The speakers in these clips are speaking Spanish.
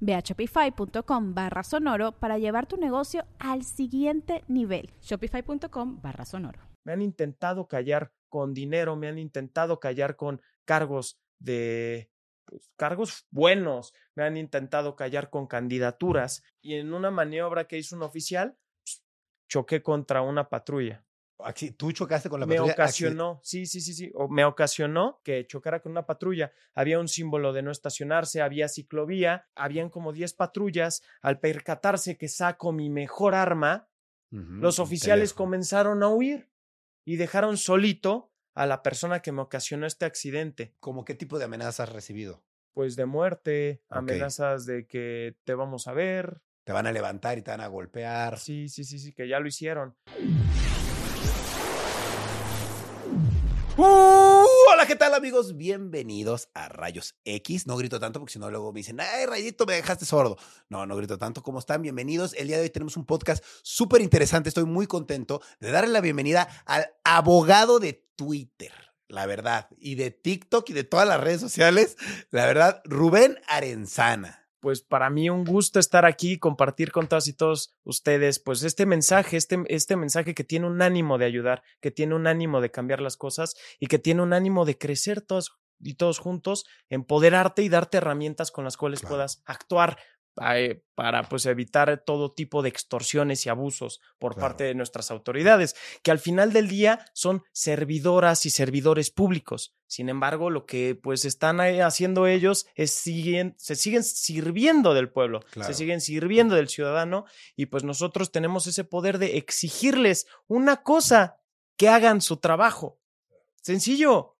Ve a shopify.com barra sonoro para llevar tu negocio al siguiente nivel. Shopify.com barra sonoro. Me han intentado callar con dinero, me han intentado callar con cargos de pues, cargos buenos, me han intentado callar con candidaturas y en una maniobra que hizo un oficial, pues, choqué contra una patrulla. Tú chocaste con la me patrulla. ocasionó, sí, sí, sí, sí, o me ocasionó que chocara con una patrulla. Había un símbolo de no estacionarse, había ciclovía, habían como 10 patrullas. Al percatarse que saco mi mejor arma, los oficiales comenzaron a huir y dejaron solito a la persona que me ocasionó este accidente. ¿Cómo qué tipo de amenazas has recibido? Pues de muerte, amenazas de que te vamos a ver. Te van a levantar y te van a golpear. Sí, sí, sí, sí, que ya lo hicieron. ¡Uh! hola, ¿qué tal amigos? Bienvenidos a Rayos X. No grito tanto porque si no luego me dicen, ay, Rayito, me dejaste sordo. No, no grito tanto. ¿Cómo están? Bienvenidos. El día de hoy tenemos un podcast súper interesante. Estoy muy contento de darle la bienvenida al abogado de Twitter, la verdad, y de TikTok y de todas las redes sociales, la verdad, Rubén Arenzana. Pues para mí un gusto estar aquí y compartir con todas y todos ustedes, pues este mensaje, este, este mensaje que tiene un ánimo de ayudar, que tiene un ánimo de cambiar las cosas y que tiene un ánimo de crecer todos y todos juntos, empoderarte y darte herramientas con las cuales Claro. puedas actuar para pues evitar todo tipo de extorsiones y abusos por Claro. parte de nuestras autoridades, que al final del día son servidoras y servidores públicos. Sin embargo, lo que pues están haciendo ellos es siguen, se siguen sirviendo del pueblo, Claro. se siguen sirviendo del ciudadano y pues nosotros tenemos ese poder de exigirles una cosa, que hagan su trabajo. Sencillo.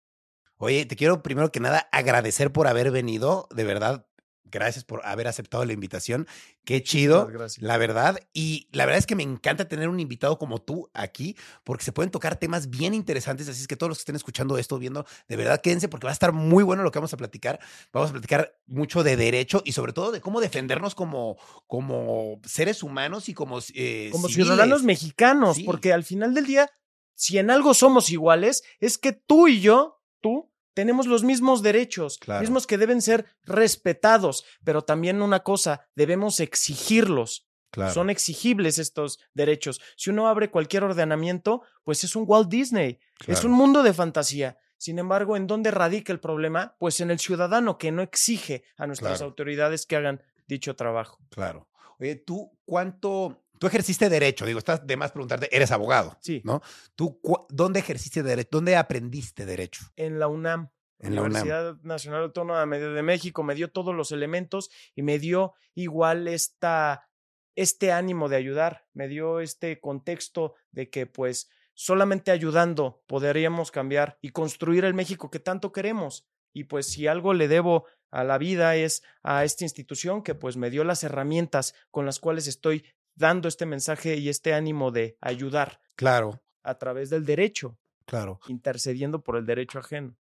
Oye, te quiero primero que nada agradecer por haber venido, de verdad. Gracias por haber aceptado la invitación. Qué chido, gracias. la verdad. Y la verdad es que me encanta tener un invitado como tú aquí, porque se pueden tocar temas bien interesantes. Así es que todos los que estén escuchando esto, viendo, de verdad quédense, porque va a estar muy bueno lo que vamos a platicar. Vamos a platicar mucho de derecho y sobre todo de cómo defendernos como, como seres humanos y como, eh, como civiles. ciudadanos mexicanos, Sí. porque al final del día, si en algo somos iguales, es que tú y yo, tú, tenemos los mismos derechos, Claro. mismos que deben ser respetados, pero también una cosa, debemos exigirlos. Claro. Son exigibles estos derechos. Si uno abre cualquier ordenamiento, pues es un Walt Disney, es un mundo de fantasía. Sin embargo, ¿en dónde radica el problema? Pues en el ciudadano que no exige a nuestras autoridades que hagan dicho trabajo. Claro. Oye, ¿tú cuánto, tú ejerciste derecho? Digo, estás de más preguntarte, eres abogado, Sí. ¿no? ¿Tú dónde ejerciste derecho? ¿Dónde aprendiste derecho? En la UNAM. En la UNAM. Universidad Nacional Autónoma de de México me dio todos los elementos y me dio igual esta, este ánimo de ayudar, me dio este contexto de que pues solamente ayudando podríamos cambiar y construir el México que tanto queremos. Y pues si algo le debo a la vida es a esta institución que pues me dio las herramientas con las cuales estoy dando este mensaje y este ánimo de ayudar Claro, a través del derecho, claro. intercediendo por el derecho ajeno.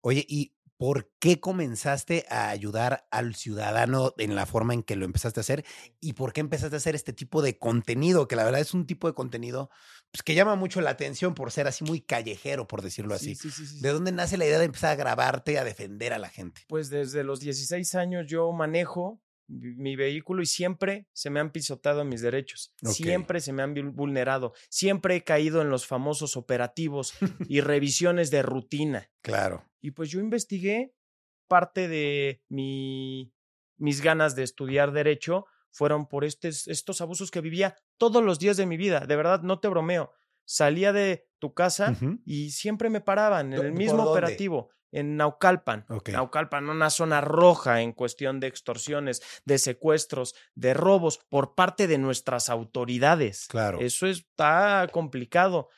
Oye, ¿y por qué comenzaste a ayudar al ciudadano en la forma en que lo empezaste a hacer? ¿Y por qué empezaste a hacer este tipo de contenido? Que la verdad es un tipo de contenido pues, que llama mucho la atención por ser así muy callejero, por decirlo así. Sí, sí, sí. ¿De dónde nace la idea de empezar a grabarte, a defender a la gente? Pues desde los 16 años yo manejo mi vehículo y siempre se me han pisotado mis derechos, siempre se me han vul- vulnerado, siempre he caído en los famosos operativos y revisiones de rutina. Claro. Y pues yo investigué parte de mi, mis ganas de estudiar derecho fueron por estes- estos abusos que vivía todos los días de mi vida. De verdad, no te bromeo. salía de tu casa y siempre me paraban en ¿Dó- el mismo operativo. En Naucalpan. Ok. Naucalpan, una zona roja en cuestión de extorsiones, de secuestros, de robos por parte de nuestras autoridades. Claro. Eso está complicado.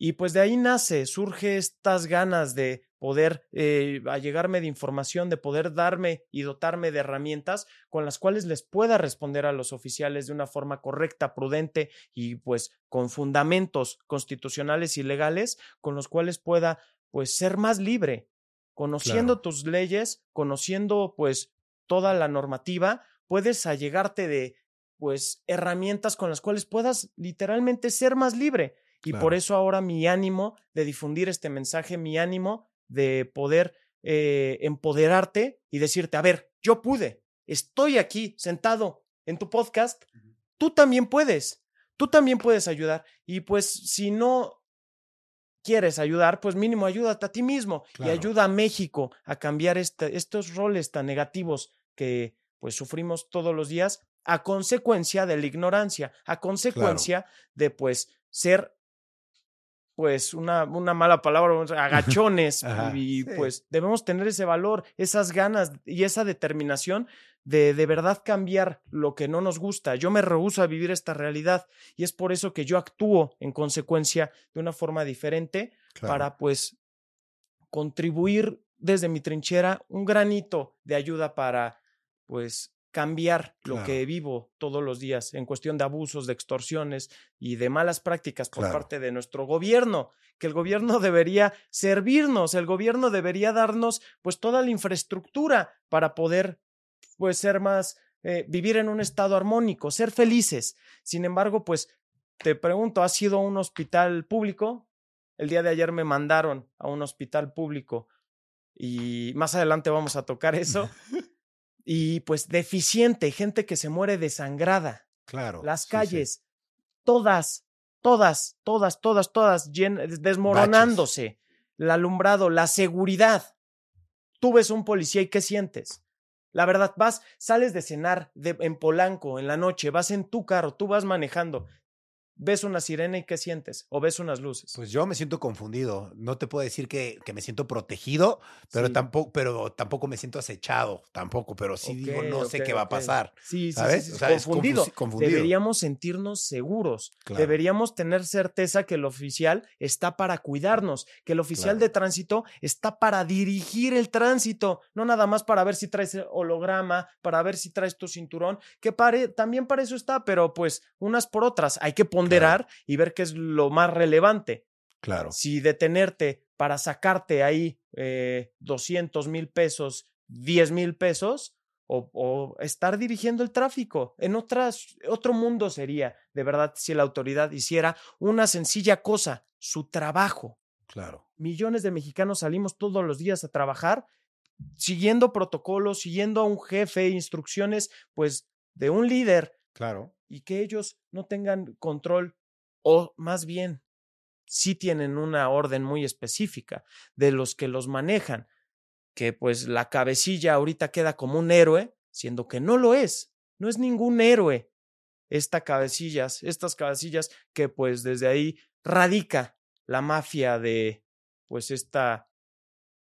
Y pues de ahí nace, surge estas ganas de poder eh, allegarme de información, de poder darme y dotarme de herramientas con las cuales les pueda responder a los oficiales de una forma correcta, prudente y pues con fundamentos constitucionales y legales con los cuales pueda pues ser más libre, conociendo Claro. tus leyes, conociendo pues toda la normativa, puedes allegarte de pues herramientas con las cuales puedas literalmente ser más libre. Y por eso ahora mi ánimo de difundir este mensaje, mi ánimo de poder eh, empoderarte y decirte, a ver, yo pude, estoy aquí sentado en tu podcast, tú también puedes, tú también puedes ayudar. Y pues si no quieres ayudar, pues mínimo ayúdate a ti mismo Claro. y ayuda a México a cambiar este- estos roles tan negativos que pues sufrimos todos los días a consecuencia de la ignorancia, a consecuencia de pues ser pues una, una mala palabra, agachones Ajá, y sí. pues debemos tener ese valor, esas ganas y esa determinación de de verdad cambiar lo que no nos gusta. Yo me rehúso a vivir esta realidad y es por eso que yo actúo en consecuencia de una forma diferente Claro. para pues contribuir desde mi trinchera un granito de ayuda para pues cambiar lo Claro. que vivo todos los días en cuestión de abusos, de extorsiones y de malas prácticas por Claro. parte de nuestro gobierno, que el gobierno debería servirnos, el gobierno debería darnos pues toda la infraestructura para poder pues ser más eh, vivir en un estado armónico, ser felices. Sin embargo, pues te pregunto, ¿has ido a un hospital público? El día de ayer me mandaron a un hospital público y más adelante vamos a tocar eso. Y pues deficiente, gente que se muere desangrada. Claro. Las sí, sí. calles, todas, todas, todas, todas, todas desmoronándose. El alumbrado, la seguridad. Tú ves un policía y ¿qué sientes? La verdad, vas, sales de cenar de, en Polanco en la noche, vas en tu carro, tú vas manejando, ves una sirena y ¿qué sientes? O ves unas luces. Pues yo me siento confundido. No te puedo decir que, que me siento protegido, pero Sí. tampoco, pero tampoco me siento acechado, tampoco, pero sí digo, no sé qué va a pasar. Sí, sí, ¿sabes? sí, sí, O sea, es confundido. Deberíamos sentirnos seguros. Claro. Deberíamos tener certeza que el oficial está para cuidarnos, que el oficial Claro. de tránsito está para dirigir el tránsito, no nada más para ver si traes holograma, para ver si traes tu cinturón, que pare, también para eso está, pero pues unas por otras. Hay que ponderar y ver qué es lo más relevante. Claro. Si detenerte para sacarte ahí eh, 200 mil pesos, 10 mil pesos, o, o estar dirigiendo el tráfico. En otras, otro mundo sería, de verdad, si la autoridad hiciera una sencilla cosa, su trabajo. Claro. Millones de mexicanos salimos todos los días a trabajar siguiendo protocolos, siguiendo a un jefe, instrucciones, pues, de un líder Claro. Y que ellos no tengan control o más bien sí tienen una orden muy específica de los que los manejan, que pues la cabecilla ahorita queda como un héroe, siendo que no lo es, no es ningún héroe esta cabecillas, estas cabecillas que pues desde ahí radica la mafia de pues esta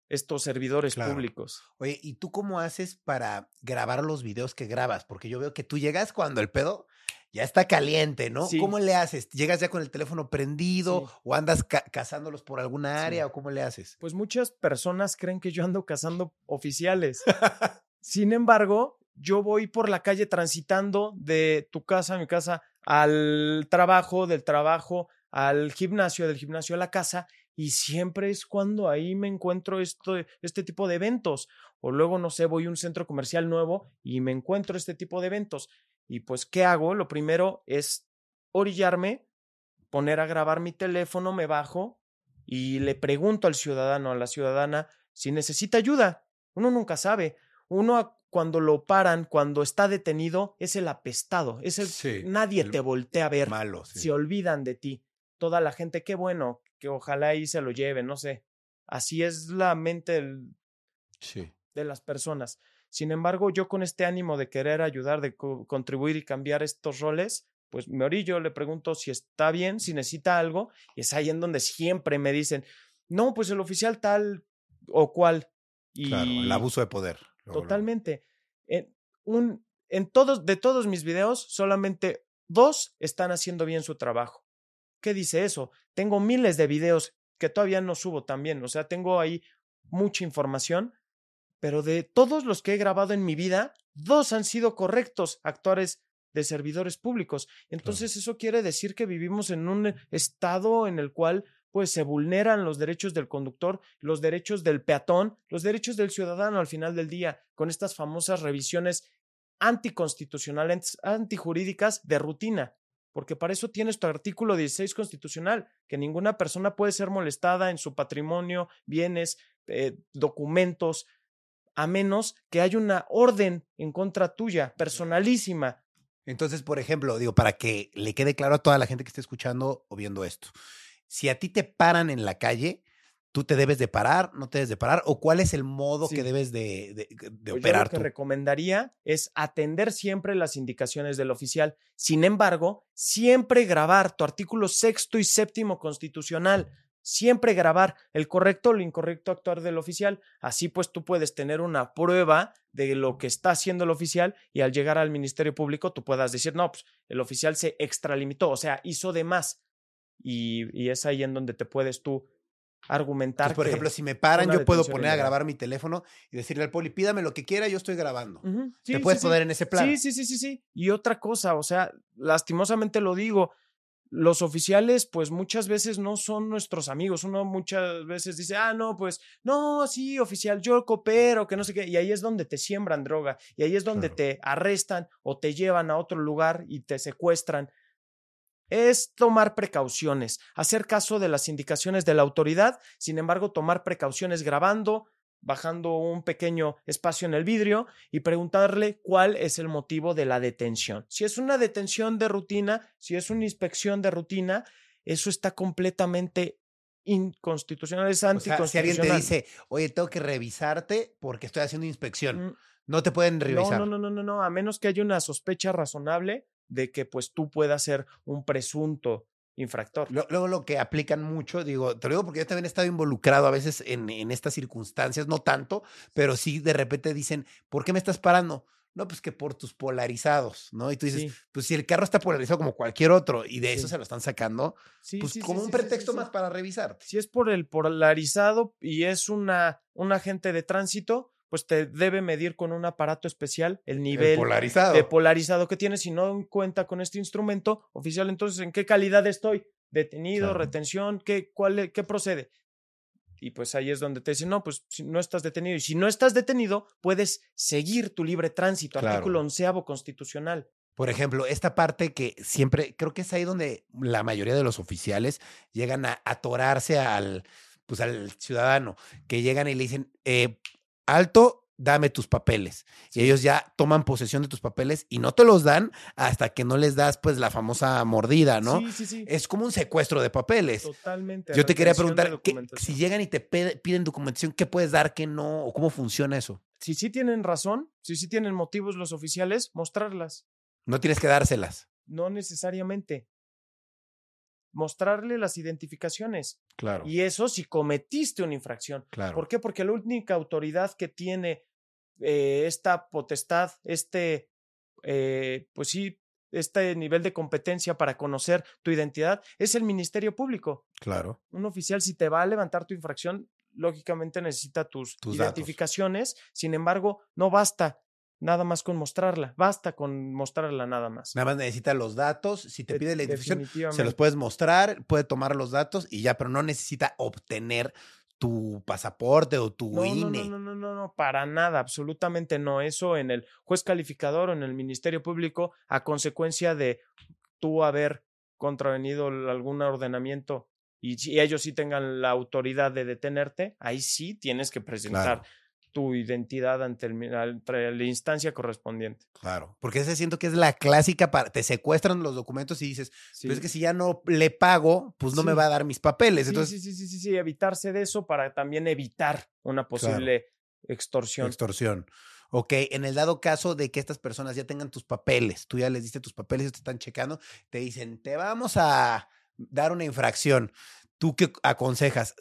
estos servidores Claro. públicos. Oye, ¿y tú cómo haces para grabar los videos que grabas? Porque yo veo que tú llegas cuando el pedo ya está caliente, ¿no? Sí. ¿Cómo le haces? ¿Llegas ya con el teléfono prendido Sí. o andas ca- cazándolos por alguna Sí. área o cómo le haces? Pues muchas personas creen que yo ando cazando oficiales. Sin embargo, yo voy por la calle transitando de tu casa, mi casa, al trabajo, del trabajo al gimnasio, del gimnasio a la casa, y siempre es cuando ahí me encuentro esto, este tipo de eventos. O luego, no sé, voy a un centro comercial nuevo y me encuentro este tipo de eventos. Y pues, ¿qué hago? Lo primero es orillarme, poner a grabar mi teléfono, me bajo y le pregunto al ciudadano, a la ciudadana, si necesita ayuda. Uno nunca sabe. Uno cuando lo paran, cuando está detenido, es el apestado. Es el Sí, nadie el te voltea a ver. Malo, sí. Se olvidan de ti. Toda la gente, qué bueno, que ojalá ahí se lo lleven, no sé. Así es la mente del- Sí. de las personas. Sin embargo, yo con este ánimo de querer ayudar, de co- contribuir y cambiar estos roles, pues me orillo, le pregunto si está bien, si necesita algo, y es ahí en donde siempre me dicen, no, pues el oficial tal o cual. Y Claro, el abuso de poder. luego, luego. Totalmente. En, un, en todos, de todos mis videos, solamente dos están haciendo bien su trabajo. ¿Qué dice eso? Tengo miles de videos que todavía no subo también. O sea, tengo ahí mucha información, pero de todos los que he grabado en mi vida, dos han sido correctos actores de servidores públicos. Entonces, eso quiere decir que vivimos en un estado en el cual pues se vulneran los derechos del conductor, los derechos del peatón, los derechos del ciudadano al final del día, con estas famosas revisiones anticonstitucionales, antijurídicas de rutina. Porque para eso tienes tu artículo 16 constitucional, que ninguna persona puede ser molestada en su patrimonio, bienes, eh, documentos, a menos que haya una orden en contra tuya, personalísima. Entonces, por ejemplo, digo, para que le quede claro a toda la gente que esté escuchando o viendo esto, si a ti te paran en la calle, tú te debes de parar, no te debes de parar, o cuál es el modo Sí. que debes de, de- de Pues yo operar lo que tú. recomendaría es atender siempre las indicaciones del oficial. Sin embargo, siempre grabar tu artículo sexto y séptimo constitucional. Siempre grabar el correcto o el incorrecto actuar del oficial. Así pues tú puedes tener una prueba de lo que está haciendo el oficial y al llegar al Ministerio Público tú puedas decir, no, pues el oficial se extralimitó, o sea, hizo de más. Y, y es ahí en donde te puedes tú argumentar. Por que- ejemplo, si me paran, yo puedo poner a grabar mi teléfono y decirle al poli, pídame lo que quiera, yo estoy grabando. Te sí, puedes sí, sí. poner en ese plan. Sí, sí, sí, sí, sí. Y otra cosa, o sea, lastimosamente lo digo, los oficiales, pues muchas veces no son nuestros amigos. Uno muchas veces dice, ah, no, pues, no, sí, oficial, yo coopero, que no sé qué. Y ahí es donde te siembran droga. Y ahí es donde Claro. te arrestan o te llevan a otro lugar y te secuestran. Es tomar precauciones, hacer caso de las indicaciones de la autoridad, sin embargo, tomar precauciones grabando, bajando un pequeño espacio en el vidrio y preguntarle cuál es el motivo de la detención. Si es una detención de rutina, si es una inspección de rutina, eso está completamente inconstitucional, es O sea, anticonstitucional. si alguien te dice, oye, tengo que revisarte porque estoy haciendo inspección, Mm, no te pueden revisar. no, no, no, no, no, a menos que haya una sospecha razonable de que pues tú puedas ser un presunto infractor. Luego lo que aplican mucho, digo, te lo digo porque yo también he estado involucrado a veces en, en estas circunstancias, no tanto, pero sí de repente dicen, ¿por qué me estás parando? No, pues que por tus polarizados, ¿no? Y tú dices, Sí, pues si el carro está polarizado como cualquier otro y de eso Sí. se lo están sacando, sí, pues como un pretexto más para revisarte. si es por el polarizado y es una, un agente de tránsito, pues te debe medir con un aparato especial el El nivel polarizado. de polarizado que tienes. Si no cuenta con este instrumento oficial, entonces, ¿en qué calidad estoy? ¿Detenido? Claro. ¿Retención? ¿Qué, cuál, e- ¿Qué procede? Y pues ahí es donde te dicen, no, pues no estás detenido. Y si no estás detenido, puedes seguir tu libre tránsito. Claro. Artículo onceavo constitucional. Por ejemplo, esta parte que siempre, creo que es ahí donde la mayoría de los oficiales llegan a atorarse al, pues al ciudadano, que llegan y le dicen, eh, alto, dame tus papeles. Y ellos ya toman posesión de tus papeles y no te los dan hasta que no les das pues la famosa mordida, ¿no? Sí, sí, sí. Es como un secuestro de papeles. Totalmente. Yo te quería preguntar, ¿qué- documentación. si llegan y te piden documentación, ¿qué puedes dar, qué no? ¿O cómo funciona eso? si sí tienen razón, si sí tienen motivos los oficiales, mostrarlas. No tienes que dárselas. No necesariamente. Mostrarle las identificaciones. Claro, Y eso si cometiste una infracción. claro. ¿Por qué? Porque la única autoridad que tiene eh, esta potestad, este, eh, pues sí, este nivel de competencia para conocer tu identidad es el Ministerio Público. Claro. Un oficial, si te va a levantar tu infracción, lógicamente necesita tus, Tus datos. identificaciones. Sin embargo, no basta nada más con mostrarla. Basta con mostrarla nada más. Nada más necesita los datos. Si te De- pide la identificación, se los puedes mostrar, puede tomar los datos y ya, pero no necesita obtener tu pasaporte o tu No, no, INE. no, no, no, no, no, para nada, absolutamente no. Eso en el juez calificador o en el Ministerio Público, a consecuencia de tú haber contravenido algún ordenamiento y ellos sí tengan la autoridad de detenerte, ahí sí tienes que presentar Claro. Tu identidad ante, el ante la instancia correspondiente. Claro, porque ese siento que es la clásica para te secuestran los documentos y dices, Sí. pero es que si ya no le pago, pues no me va a dar mis papeles. Sí, Entonces, sí, sí, sí, sí, sí, evitarse de eso para también evitar una posible extorsión. extorsión. Ok, en el dado caso de que estas personas ya tengan tus papeles, tú ya les diste tus papeles, ellos te están checando, te dicen, te vamos a dar una infracción. ¿Tú qué aconsejas?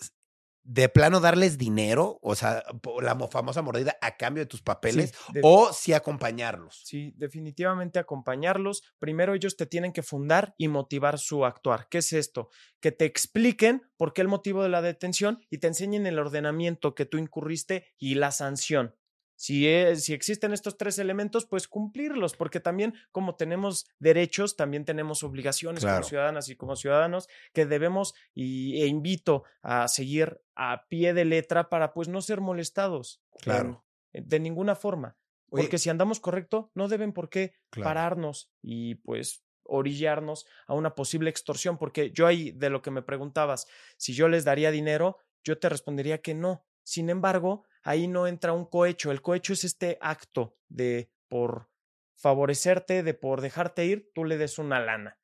¿De plano darles dinero? O sea, la mo- famosa mordida a cambio de tus papeles, o sí acompañarlos. Sí, definitivamente acompañarlos. Primero ellos te tienen que fundar y motivar su actuar. ¿Qué es esto? Que te expliquen por qué el motivo de la detención y te enseñen el ordenamiento que tú incurriste y la sanción. Si, es- si existen estos tres elementos, pues cumplirlos, porque también como tenemos derechos, también tenemos obligaciones Claro. como ciudadanas y como ciudadanos que debemos y, e invito a seguir a pie de letra para pues no ser molestados. Claro. de ninguna forma. Oye, Porque si andamos correcto, no deben por qué Claro. pararnos y pues orillarnos a una posible extorsión. Porque yo ahí, de lo que me preguntabas, si yo les daría dinero, yo te respondería que no. Sin embargo, ahí no entra un cohecho. El cohecho es este acto de por favorecerte, de por dejarte ir, tú le des una lana.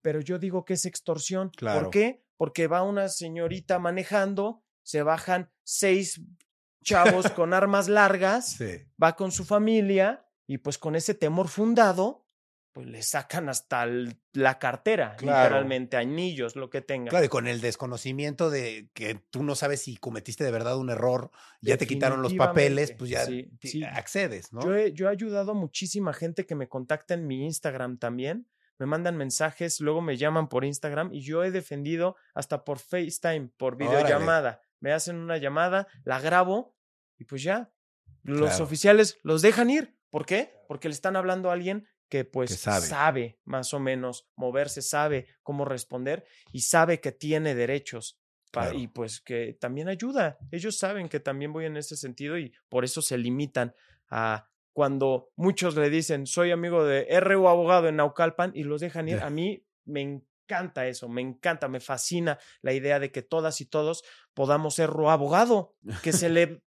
Pero yo digo que es extorsión. Claro. ¿Por qué? Porque va una señorita manejando, se bajan seis chavos con armas largas Sí. va con su familia y pues con ese temor fundado, pues le sacan hasta el- la cartera, Claro. literalmente, anillos, lo que tenga. Claro, y con el desconocimiento de que tú no sabes si cometiste de verdad un error, ya te quitaron los papeles, pues ya sí, ti- sí. accedes, ¿no? Yo, he, yo he ayudado a muchísima gente que me contacta en mi Instagram también. Me mandan mensajes, luego me llaman por Instagram y yo he defendido hasta por FaceTime, por Órale. videollamada. Me hacen una llamada, la grabo y pues ya. Los Claro. oficiales los dejan ir. ¿Por qué? Porque le están hablando a alguien que pues Que sabe. sabe más o menos moverse, sabe cómo responder y sabe que tiene derechos. Claro. Y pues que también ayuda. Ellos saben que también voy en ese sentido y por eso se limitan a cuando muchos le dicen soy amigo de R o abogado en Naucalpan y los dejan ir. A mí me encanta eso, me encanta, me fascina la idea de que todas y todos podamos ser ro abogado, que se le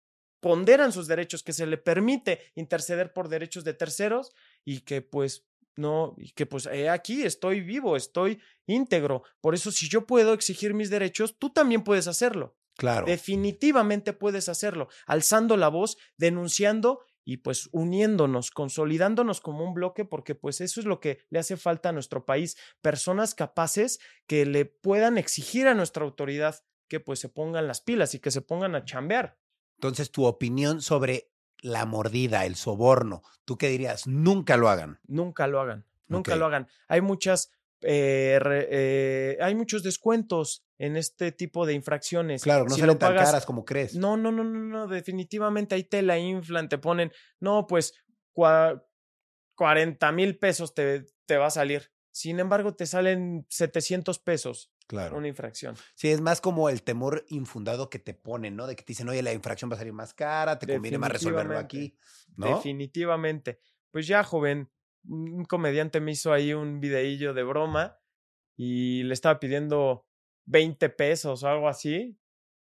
ponderan sus derechos, que se le permite interceder por derechos de terceros y que pues no, y que pues eh, aquí estoy vivo, estoy íntegro. Por eso si yo puedo exigir mis derechos, tú también puedes hacerlo. Claro. Definitivamente puedes hacerlo, alzando la voz, denunciando y pues uniéndonos, consolidándonos como un bloque, porque pues eso es lo que le hace falta a nuestro país, personas capaces que le puedan exigir a nuestra autoridad que pues se pongan las pilas y que se pongan a chambear. Entonces, tu opinión sobre la mordida, el soborno, ¿tú qué dirías? Nunca lo hagan. Nunca lo hagan, nunca lo hagan. Hay muchas, eh, re- eh, hay muchos descuentos en este tipo de infracciones. Claro, no Si salen tan caras como crees. No, no, no, no, no, definitivamente ahí te la inflan, te ponen, no, pues cua- 40 mil pesos te, te va a salir. Sin embargo, te salen 700 pesos Claro. una infracción. Sí, es más como el temor infundado que te ponen, ¿no? De que te dicen, oye, la infracción va a salir más cara, te conviene más resolverlo aquí, ¿no? Definitivamente. Pues ya, joven, un comediante me hizo ahí un videillo de broma y le estaba pidiendo 20 pesos o algo así.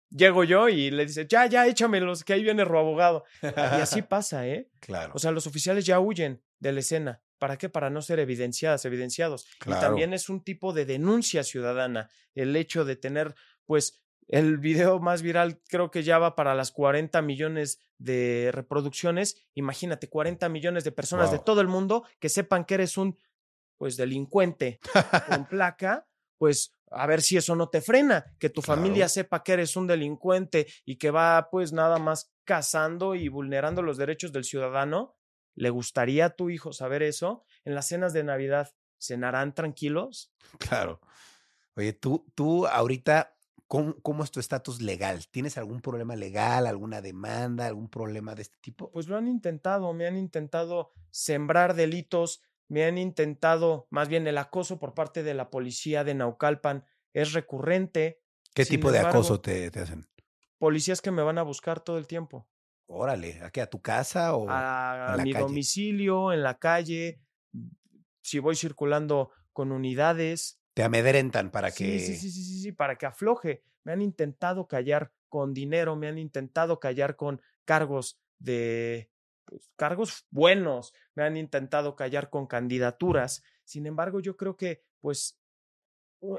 Llego yo y le dice, ya, ya, échamelos, que ahí viene abogado. Y así pasa, ¿eh? Claro. O sea, los oficiales ya huyen de la escena. ¿Para qué? Para no ser evidenciadas, evidenciados. Claro. Y también es un tipo de denuncia ciudadana el hecho de tener, pues, el video más viral creo que ya va para las 40 millones de reproducciones. Imagínate, 40 millones de personas de todo el mundo que sepan que eres un, pues, delincuente con placa, pues a ver si eso no te frena, que tu familia sepa que eres un delincuente y que va pues nada más cazando y vulnerando los derechos del ciudadano. ¿Le gustaría a tu hijo saber eso? En las cenas de Navidad, ¿cenarán tranquilos? Claro. Oye, tú, tú ahorita, ¿cómo, cómo es tu estatus legal? ¿Tienes algún problema legal, alguna demanda, algún problema de este tipo? Pues lo han intentado, me han intentado sembrar delitos, me han intentado, más bien el acoso por parte de la policía de Naucalpan es recurrente. ¿Qué sin tipo de embargo, acoso te, te hacen? Policías que me van a buscar todo el tiempo. Órale, ¿a qué? ¿A tu casa o a, mi calle? domicilio, en la calle, si voy circulando con unidades. te amedrentan para que... Sí, sí, sí, sí, sí, sí, para que afloje. Me han intentado callar con dinero, me han intentado callar con cargos de pues, cargos buenos, me han intentado callar con candidaturas. Sin embargo, yo creo que pues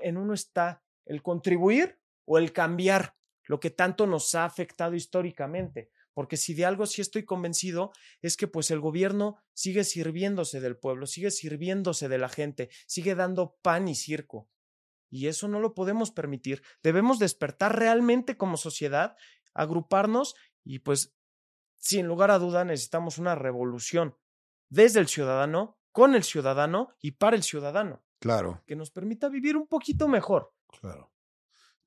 en uno está el contribuir o el cambiar lo que tanto nos ha afectado históricamente. Porque si de algo sí estoy convencido es que pues el gobierno sigue sirviéndose del pueblo, sigue sirviéndose de la gente, sigue dando pan y circo. Y eso no lo podemos permitir. Debemos despertar realmente como sociedad, agruparnos y pues sin lugar a duda necesitamos una revolución desde el ciudadano, con el ciudadano y para el ciudadano, Claro, que nos permita vivir un poquito mejor. claro.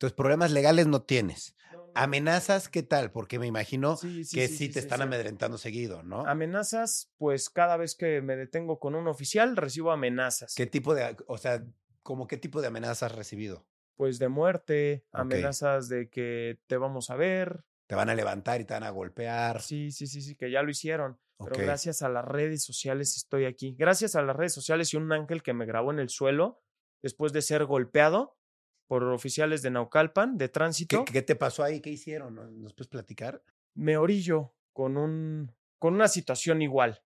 Entonces, problemas legales no tienes. ¿Amenazas qué tal? Porque me imagino Sí, sí, que sí, te están amedrentando seguido, ¿no? Amenazas, pues cada vez que me detengo con un oficial recibo amenazas. ¿Qué tipo de, o sea, como qué tipo de amenazas has recibido? Pues de muerte, amenazas de que te vamos a ver. Te van a levantar y te van a golpear. Sí, sí, sí, sí, que ya lo hicieron. Pero gracias a las redes sociales estoy aquí. Gracias a las redes sociales y un ángel que me grabó en el suelo después de ser golpeado por oficiales de Naucalpan de ¿Qué, tránsito. qué te pasó ahí? ¿Qué hicieron? ¿No- ¿Nos puedes platicar? me orillo con un con una situación igual.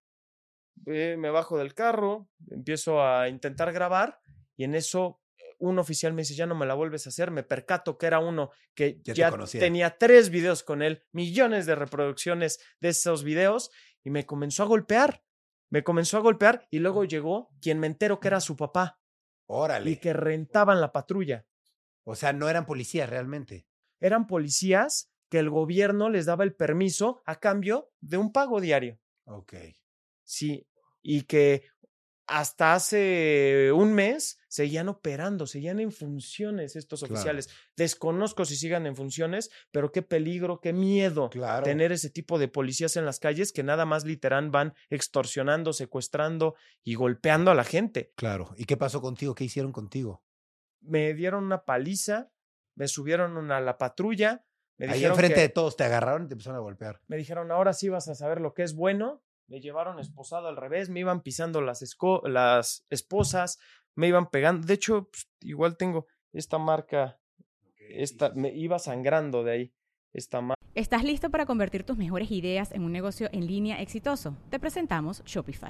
Eh, me bajo del carro, empiezo a intentar grabar y en eso eh, un oficial me dice, ya no me la vuelves a hacer, me percato que era uno que Ya tenía tres videos con él, millones de reproducciones de esos videos y me comenzó a golpear, me comenzó a golpear y luego llegó quien me entero que era su papá Órale. y que rentaban la patrulla. O sea, no eran policías realmente. Eran policías que el gobierno les daba el permiso a cambio de un pago diario. Ok. Sí, y que hasta hace un mes seguían operando, seguían en funciones estos Claro. oficiales. Desconozco si sigan en funciones, pero qué peligro, qué miedo Claro. tener ese tipo de policías en las calles que nada más literal van extorsionando, secuestrando y golpeando a la gente. Claro. ¿Y qué pasó contigo? ¿Qué hicieron contigo? Me dieron una paliza, me subieron a la patrulla, me Ahí dijeron enfrente que- de todos te agarraron y te empezaron a golpear. me dijeron, ahora sí vas a saber lo que es bueno. Me llevaron esposado al revés, me iban pisando las, esco- las esposas, me iban pegando. De hecho, pues, igual tengo esta marca, esta, me iba sangrando de ahí, esta marca. ¿Estás listo para convertir tus mejores ideas en un negocio en línea exitoso? Te presentamos Shopify.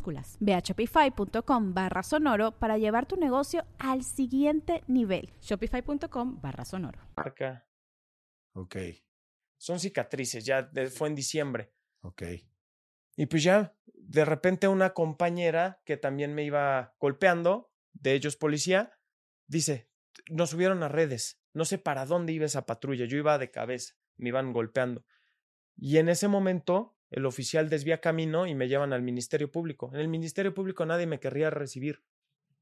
Ve a shopify.com barra sonoro para llevar tu negocio al siguiente nivel. Shopify.com barra sonoro. marca. Ok. Son cicatrices, ya de- fue en diciembre. Ok. Y pues ya, de repente una compañera que también me iba golpeando, de ellos policía, dice, nos subieron a redes, no sé para dónde iba esa patrulla, yo iba de cabeza, me iban golpeando. Y en ese momento el oficial desvía camino y me llevan al Ministerio Público. En el Ministerio Público nadie me querría recibir.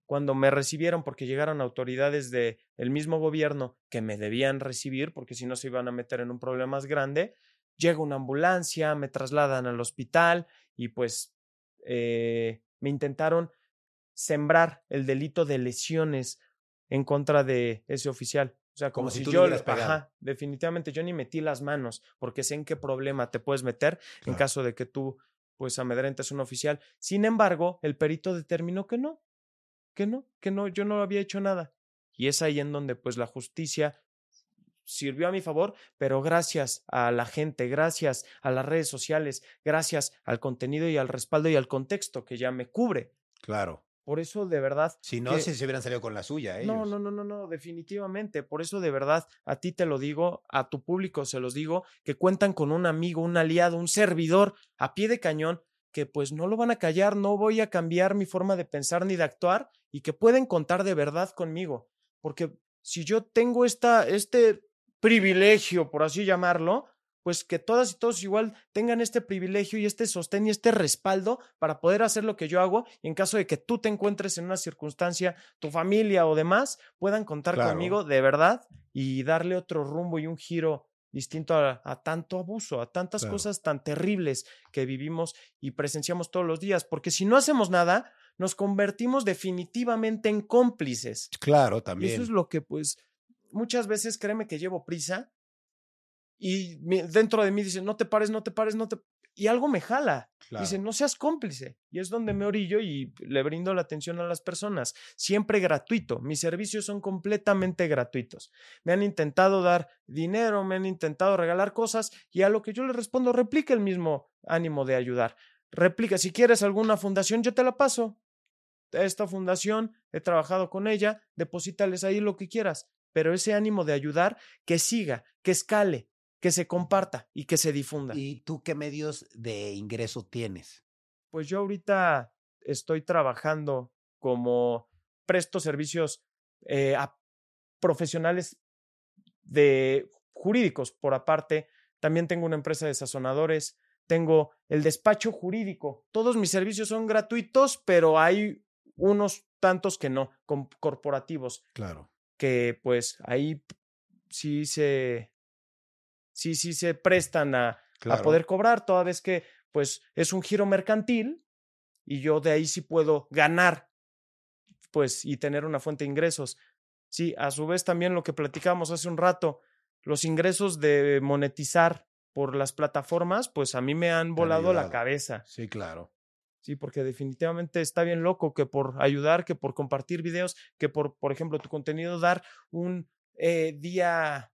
Cuando me recibieron porque llegaron autoridades del el mismo gobierno que me debían recibir, porque si no se iban a meter en un problema más grande, llega una ambulancia, me trasladan al hospital y pues eh, me intentaron sembrar el delito de lesiones en contra de ese oficial. O sea, como, Como si yo, ajá, definitivamente yo ni metí las manos porque sé en qué problema te puedes meter en caso de que tú pues amedrentes a un oficial. Sin embargo, el perito determinó que no, que no, que no, yo no había hecho nada. Y es ahí en donde pues la justicia sirvió a mi favor, pero gracias a la gente, gracias a las redes sociales, gracias al contenido y al respaldo y al contexto que ya me cubre. Claro. Por eso de verdad Si no, que- si se hubieran salido con la suya, no, no, no, no, no, definitivamente. Por eso de verdad a ti te lo digo, a tu público se los digo, que cuentan con un amigo, un aliado, un servidor a pie de cañón, que pues no lo van a callar, no voy a cambiar mi forma de pensar ni de actuar y que pueden contar de verdad conmigo. Porque si yo tengo esta, este privilegio, por así llamarlo, pues que todas y todos igual tengan este privilegio y este sostén y este respaldo para poder hacer lo que yo hago y en caso de que tú te encuentres en una circunstancia, tu familia o demás, puedan contar Claro. conmigo de verdad y darle otro rumbo y un giro distinto a, a tanto abuso, a tantas Claro. cosas tan terribles que vivimos y presenciamos todos los días, porque si no hacemos nada, nos convertimos definitivamente en cómplices. Claro, Y también. eso es lo que, pues, muchas veces créeme que llevo prisa y dentro de mí dicen, no te pares, no te pares, no te... Y algo me jala. Claro. Dice, no seas cómplice. Y es donde me orillo y le brindo la atención a las personas. Siempre gratuito. Mis servicios son completamente gratuitos. Me han intentado dar dinero, me han intentado regalar cosas y a lo que yo le respondo, replica el mismo ánimo de ayudar. Replica, si quieres alguna fundación, yo te la paso. Esta fundación, he trabajado con ella, deposítales ahí lo que quieras. Pero ese ánimo de ayudar, que siga, que escale, que se comparta y que se difunda. ¿Y tú qué medios de ingreso tienes? Pues yo ahorita estoy trabajando como presto servicios eh, a profesionales de jurídicos por aparte. También tengo una empresa de sazonadores, tengo el despacho jurídico. Todos mis servicios son gratuitos, pero hay unos tantos que no, con corporativos, Claro. que pues ahí sí se sí sí se prestan a, a poder cobrar, toda vez que pues es un giro mercantil y yo de ahí sí puedo ganar, pues, y tener una fuente de ingresos. Sí, a su vez también lo que platicábamos hace un rato, los ingresos de monetizar por las plataformas, pues a mí me han volado la cabeza. Sí, claro. Sí, porque definitivamente está bien loco que por ayudar, que por compartir videos, que por, por ejemplo, tu contenido, dar un eh, día,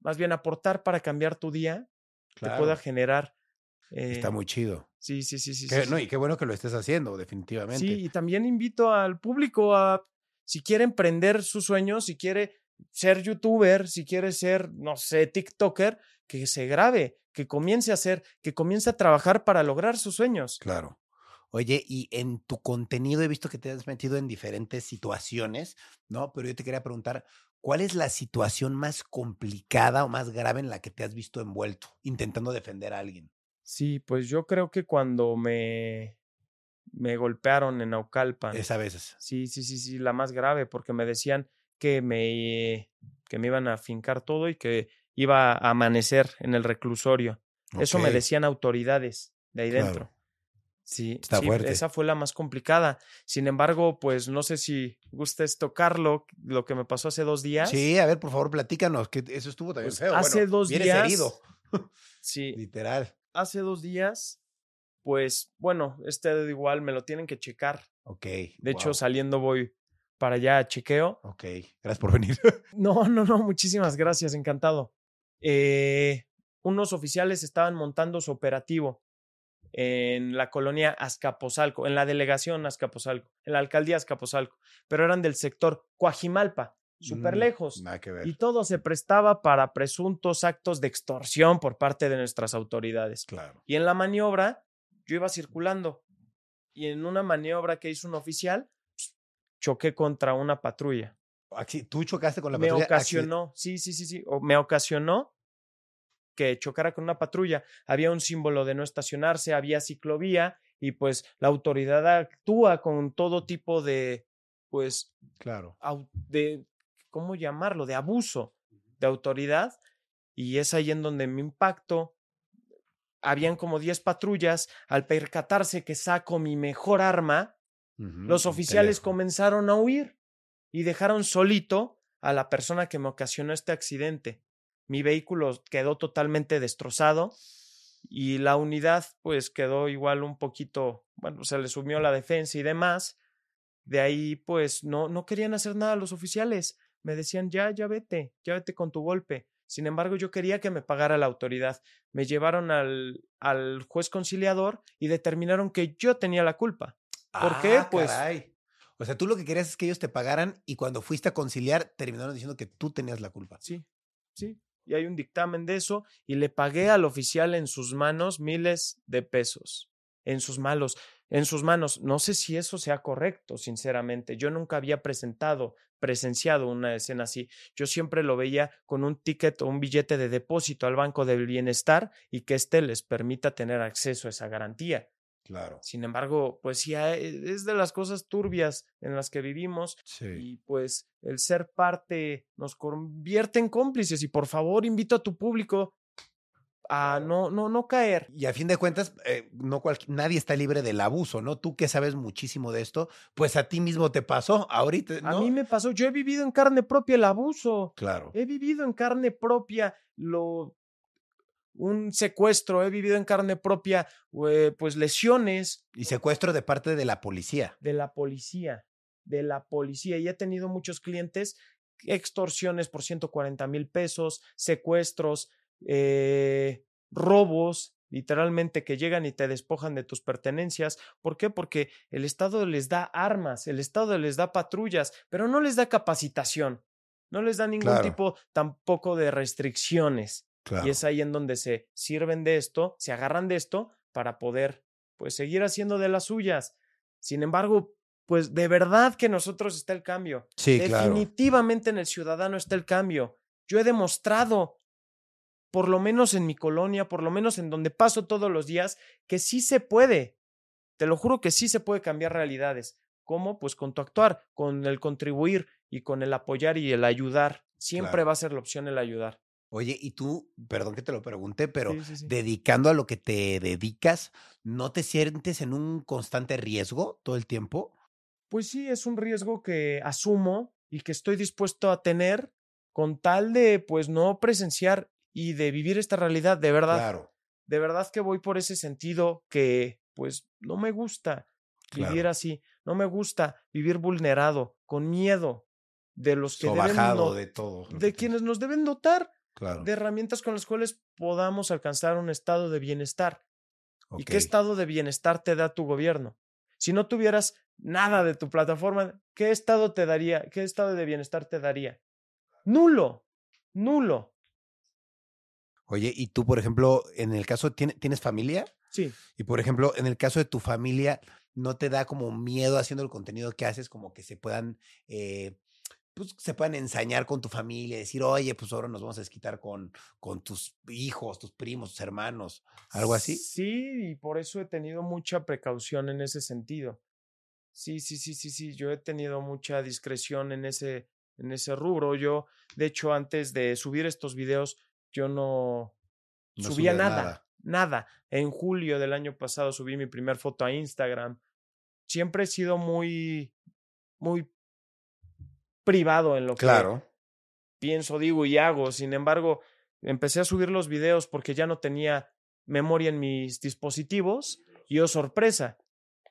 más bien aportar para cambiar tu día, Claro. te pueda generar. eh, Está muy chido. Sí, sí, sí, sí. Qué- sí, no, sí. y qué bueno que lo estés haciendo, definitivamente. Sí, y también invito al público a, si quiere emprender sus sueños, si quiere ser youtuber, si quiere ser, no sé, TikToker, que se grabe, que comience a hacer, que comience a trabajar para lograr sus sueños. Claro. Oye, y en tu contenido he visto que te has metido en diferentes situaciones, ¿no? Pero yo te quería preguntar, ¿cuál es la situación más complicada o más grave en la que te has visto envuelto intentando defender a alguien? Sí, pues yo creo que cuando me, me golpearon en Naucalpan. Es a veces. Sí, sí, sí, sí, la más grave, porque me decían que me, que me iban a fincar todo y que iba a amanecer en el reclusorio. Eso me decían autoridades de ahí Claro. dentro. Sí, Está sí, fuerte. esa fue la más complicada. Sin embargo, pues no sé si gustes tocarlo, lo que me pasó hace dos días. Sí, a ver, por favor, platícanos, que eso estuvo también Pues, feo. hace Bueno, dos vienes días- herido, Sí, literal. hace dos días, pues bueno, este dedo igual me lo tienen que checar. Ok. De hecho, saliendo voy para allá a chequeo. Ok, gracias por venir. No, no, no, muchísimas gracias, encantado. Eh, unos oficiales estaban montando su operativo en la colonia Azcapotzalco, en la delegación Azcapotzalco, en la alcaldía Azcapotzalco, pero eran del sector Coajimalpa, súper Mm, lejos. Nada que ver. Y todo se prestaba para presuntos actos de extorsión por parte de nuestras autoridades. Claro. Y en la maniobra, yo iba circulando y en una maniobra que hizo un oficial, choqué contra una patrulla Tú chocaste con la me patrulla. acci- ocasionó, sí, sí, sí, sí, o me ocasionó que chocara con una patrulla. Había un símbolo de no estacionarse, había ciclovía y pues la autoridad actúa con todo tipo de, pues, Claro. de, ¿cómo llamarlo? De abuso de autoridad y es ahí en donde me impacto. Habían como 10 patrullas, al percatarse que saco mi mejor arma, los oficiales comenzaron a huir y dejaron solito a la persona que me ocasionó este accidente. Mi vehículo quedó totalmente destrozado y la unidad pues quedó igual un poquito, bueno, se le sumió la defensa y demás. De ahí pues no, no querían hacer nada los oficiales. Me decían, ya, ya vete, ya vete con tu golpe. Sin embargo, yo quería que me pagara la autoridad. Me llevaron al, al juez conciliador y determinaron que yo tenía la culpa. ¿Por qué? Ah, Pues- caray. O sea, tú lo que querías es que ellos te pagaran y cuando fuiste a conciliar terminaron diciendo que tú tenías la culpa. Sí, sí. Y hay un dictamen de eso y le pagué al oficial en sus manos miles de pesos. En sus malos, en sus manos. No sé si eso sea correcto, sinceramente. Yo nunca había presentado, presenciado una escena así. Yo siempre lo veía con un ticket o un billete de depósito al Banco del Bienestar y que éste les permita tener acceso a esa garantía. Claro. Sin embargo, pues sí, hay- es de las cosas turbias en las que vivimos Sí. y pues el ser parte nos convierte en cómplices y por favor invito a tu público a no, no, no caer. Y a fin de cuentas, eh, no cual- nadie está libre del abuso, ¿no? Tú que sabes muchísimo de esto, pues a ti mismo te pasó ahorita, A ¿no? mí me pasó, yo he vivido en carne propia el abuso. Claro. He vivido en carne propia lo un secuestro, he vivido en carne propia eh, pues lesiones Y secuestro de parte de la policía. de la policía, de la policía. Y he tenido muchos clientes, extorsiones por 140 mil pesos, secuestros, eh, robos, literalmente que llegan y te despojan de tus pertenencias. ¿Por qué? Porque el Estado les da armas, el Estado les da patrullas, pero no les da capacitación, no les da ningún Claro. tipo tampoco de restricciones. Claro. Y es ahí en donde se sirven de esto, se agarran de esto para poder, pues, seguir haciendo de las suyas. Sin embargo, pues de verdad que nosotros está el cambio. Sí, claro. Definitivamente en el ciudadano está el cambio. Yo he demostrado, por lo menos en mi colonia, por lo menos en donde paso todos los días, que sí se puede. Te lo juro que sí se puede cambiar realidades. ¿Cómo? Pues con tu actuar, con el contribuir y con el apoyar y el ayudar. Siempre Claro. va a ser la opción el ayudar. Oye, y tú, perdón que te lo pregunté, pero Sí, sí, sí. dedicando a lo que te dedicas, ¿no te sientes en un constante riesgo todo el tiempo? Pues sí, es un riesgo que asumo y que estoy dispuesto a tener con tal de pues no presenciar y de vivir esta realidad de verdad. Claro. De verdad que voy por ese sentido que pues no me gusta vivir Claro. así, no me gusta vivir vulnerado, con miedo de los que deben no- de todo. de quienes nos deben dotar Claro. de herramientas con las cuales podamos alcanzar un estado de bienestar. ¿Y qué estado de bienestar te da tu gobierno? Si no tuvieras nada de tu plataforma, ¿qué estado te daría? ¿Qué estado de bienestar te daría? Nulo, nulo. Oye, y tú, por ejemplo, en el caso, ¿tiene- ¿tienes familia? Sí, Y por ejemplo, en el caso de tu familia, ¿no te da como miedo haciendo el contenido que haces, como que se puedan, eh, pues se puedan ensañar con tu familia, decir, oye, pues ahora nos vamos a desquitar con, con tus hijos, tus primos, tus hermanos, algo así? Sí, y por eso he tenido mucha precaución en ese sentido. Sí, sí, sí, sí, sí, yo he tenido mucha discreción en ese, en ese rubro. Yo, de hecho, antes de subir estos videos, yo no, No subía subías nada, nada. nada. En julio del año pasado subí mi primer foto a Instagram. Siempre he sido muy, muy privado en lo que Claro. pienso, digo y hago. Sin embargo, empecé a subir los videos porque ya no tenía memoria en mis dispositivos y oh sorpresa,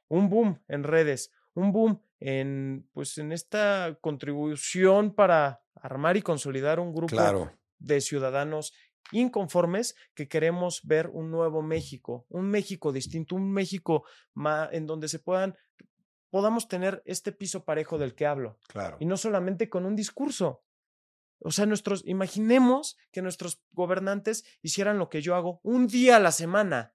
un boom en redes, un boom en pues en esta contribución para armar y consolidar un grupo Claro. de ciudadanos inconformes que queremos ver un nuevo México, un México distinto, un México ma- en donde se puedan podamos tener este piso parejo del que hablo Claro. y no solamente con un discurso. O sea, nuestros, imaginemos que nuestros gobernantes hicieran lo que yo hago un día a la semana.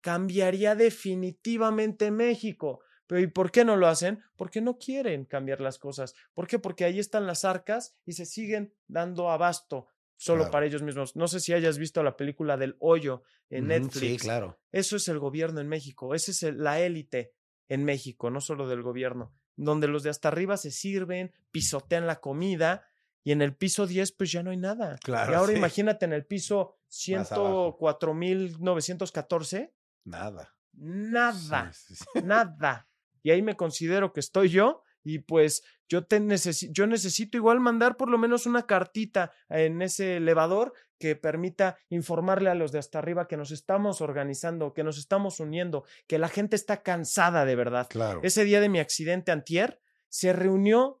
Cambiaría definitivamente México. Pero ¿y por qué no lo hacen? Porque no quieren cambiar las cosas. ¿Por qué? Porque ahí están las arcas y se siguen dando abasto solo Claro. para ellos mismos. No sé si hayas visto la película del hoyo en Netflix. Sí, claro. Eso es el gobierno en México, esa es el- la élite en México, no solo del gobierno, donde los de hasta arriba se sirven, pisotean la comida y en el piso 10 pues ya no hay nada. Claro, y ahora sí. imagínate en el piso Más abajo. 104.914, Nada. nada, Sí, sí, sí. nada. Y ahí me considero que estoy yo y pues yo, te necesi- yo necesito igual mandar por lo menos una cartita en ese elevador que permita informarle a los de hasta arriba que nos estamos organizando, que nos estamos uniendo, que la gente está cansada de verdad. Claro. Ese día de mi accidente antier se reunió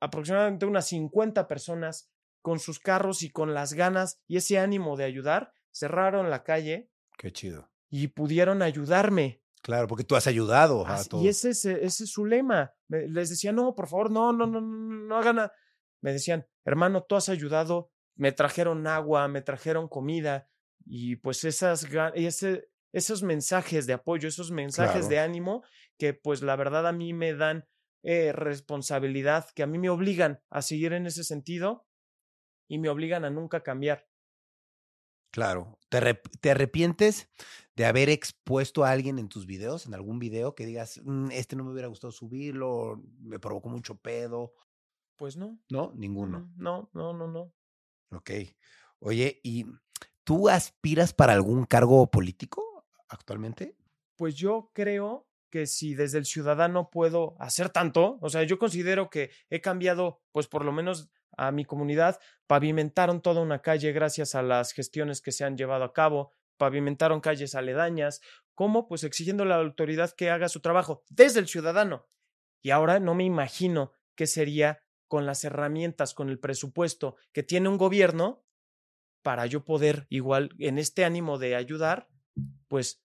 aproximadamente unas 50 personas con sus carros y con las ganas y ese ánimo de ayudar, cerraron la calle Qué chido. y pudieron ayudarme. Claro, porque tú has ayudado a Así- todo. y ese es, ese es su lema. Les decía, no, por favor, no, no, no, no, no hagan nada. Me decían, hermano, tú has ayudado, me trajeron agua, me trajeron comida, y pues esas, ese, esos mensajes de apoyo, esos mensajes Claro. de ánimo, que pues la verdad a mí me dan eh, responsabilidad, que a mí me obligan a seguir en ese sentido y me obligan a nunca cambiar. Claro. ¿Te, arrep- te arrepientes de haber expuesto a alguien en tus videos, en algún video, que digas, "Mm, este no me hubiera gustado subirlo, me provocó mucho pedo? Pues no. No, ninguno. No, no, no, no. Ok. Oye, ¿y tú aspiras para algún cargo político actualmente? Pues yo creo que si desde el ciudadano puedo hacer tanto, o sea, yo considero que he cambiado, pues por lo menos a mi comunidad, pavimentaron toda una calle gracias a las gestiones que se han llevado a cabo, pavimentaron calles aledañas, ¿cómo? Pues exigiendo a la autoridad que haga su trabajo desde el ciudadano. Y ahora no me imagino qué sería con las herramientas, con el presupuesto que tiene un gobierno para yo poder igual en este ánimo de ayudar, pues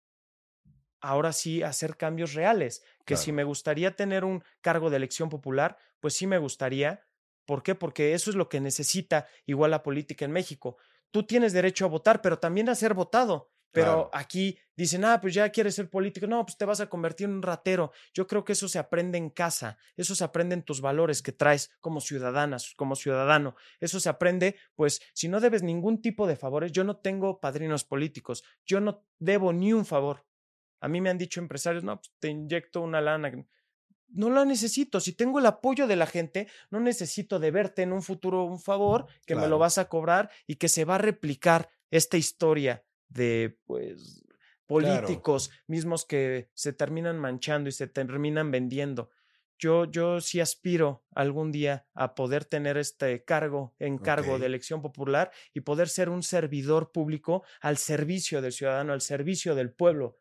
ahora sí hacer cambios reales. Que si me gustaría tener un cargo de elección popular, pues sí me gustaría. ¿Por qué? Porque eso es lo que necesita igual la política en México. Tú tienes derecho a votar, pero también a ser votado. Pero Claro. aquí dicen, ah, pues ya quieres ser político. No, pues te vas a convertir en un ratero. Yo creo que eso se aprende en casa. Eso se aprende en tus valores que traes como ciudadanas, como ciudadano. Eso se aprende, pues, si no debes ningún tipo de favores, yo no tengo padrinos políticos. Yo no debo ni un favor. A mí me han dicho empresarios, no, pues te inyecto una lana. No la necesito. Si tengo el apoyo de la gente, no necesito de verte en un futuro un favor que me lo vas a cobrar y que se va a replicar esta historia de, pues, políticos mismos que se terminan manchando y se terminan vendiendo. Yo, yo sí aspiro algún día a poder tener este cargo, encargo Ok. de elección popular y poder ser un servidor público al servicio del ciudadano, al servicio del pueblo.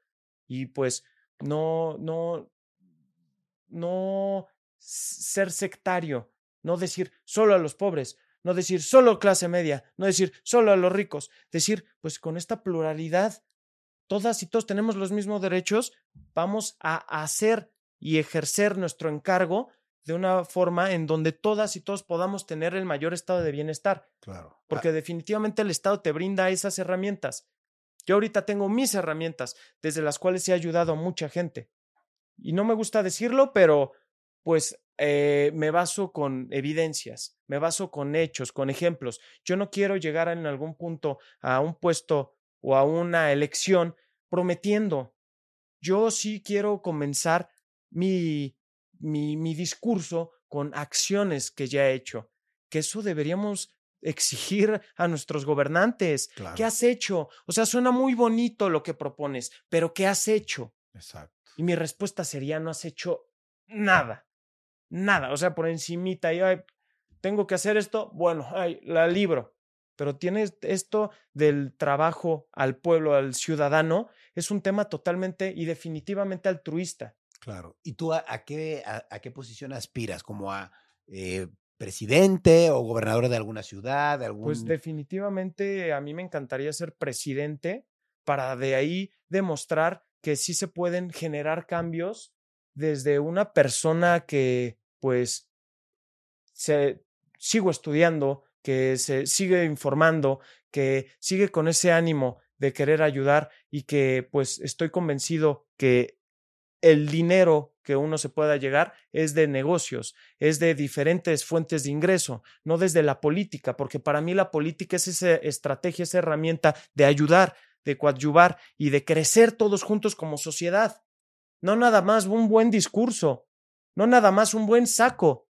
Y pues no, no, no ser sectario, no decir solo a los pobres, no decir solo clase media, no decir solo a los ricos, decir, pues con esta pluralidad, todas y todos tenemos los mismos derechos, vamos a hacer y ejercer nuestro encargo de una forma en donde todas y todos podamos tener el mayor estado de bienestar, Claro. porque definitivamente el Estado te brinda esas herramientas. Yo ahorita tengo mis herramientas desde las cuales he ayudado a mucha gente. Y no me gusta decirlo, pero pues eh, me baso con evidencias, me baso con hechos, con ejemplos. Yo no quiero llegar en algún punto a un puesto o a una elección prometiendo. Yo sí quiero comenzar mi, mi, mi discurso con acciones que ya he hecho, que eso deberíamos exigir a nuestros gobernantes. Claro. ¿Qué has hecho? O sea, suena muy bonito lo que propones, pero ¿qué has hecho? Exacto. Y mi respuesta sería, no has hecho nada, nada. O sea, por encimita, y, ay, tengo que hacer esto, bueno, ay, la libro. Pero tienes esto del trabajo al pueblo, al ciudadano, es un tema totalmente y definitivamente altruista. Claro. ¿Y tú a, a qué, a, a, qué posición aspiras? ¿Como a eh, presidente o gobernador de alguna ciudad? De algún... Pues definitivamente a mí me encantaría ser presidente para de ahí demostrar que sí se pueden generar cambios desde una persona que pues se sigo estudiando, que se sigue informando, que sigue con ese ánimo de querer ayudar y que pues estoy convencido que el dinero que uno se pueda llegar es de negocios, es de diferentes fuentes de ingreso, no desde la política, porque para mí la política es esa estrategia, esa herramienta de ayudar, de coadyuvar y de crecer todos juntos como sociedad. No nada más un buen discurso, no nada más un buen saco.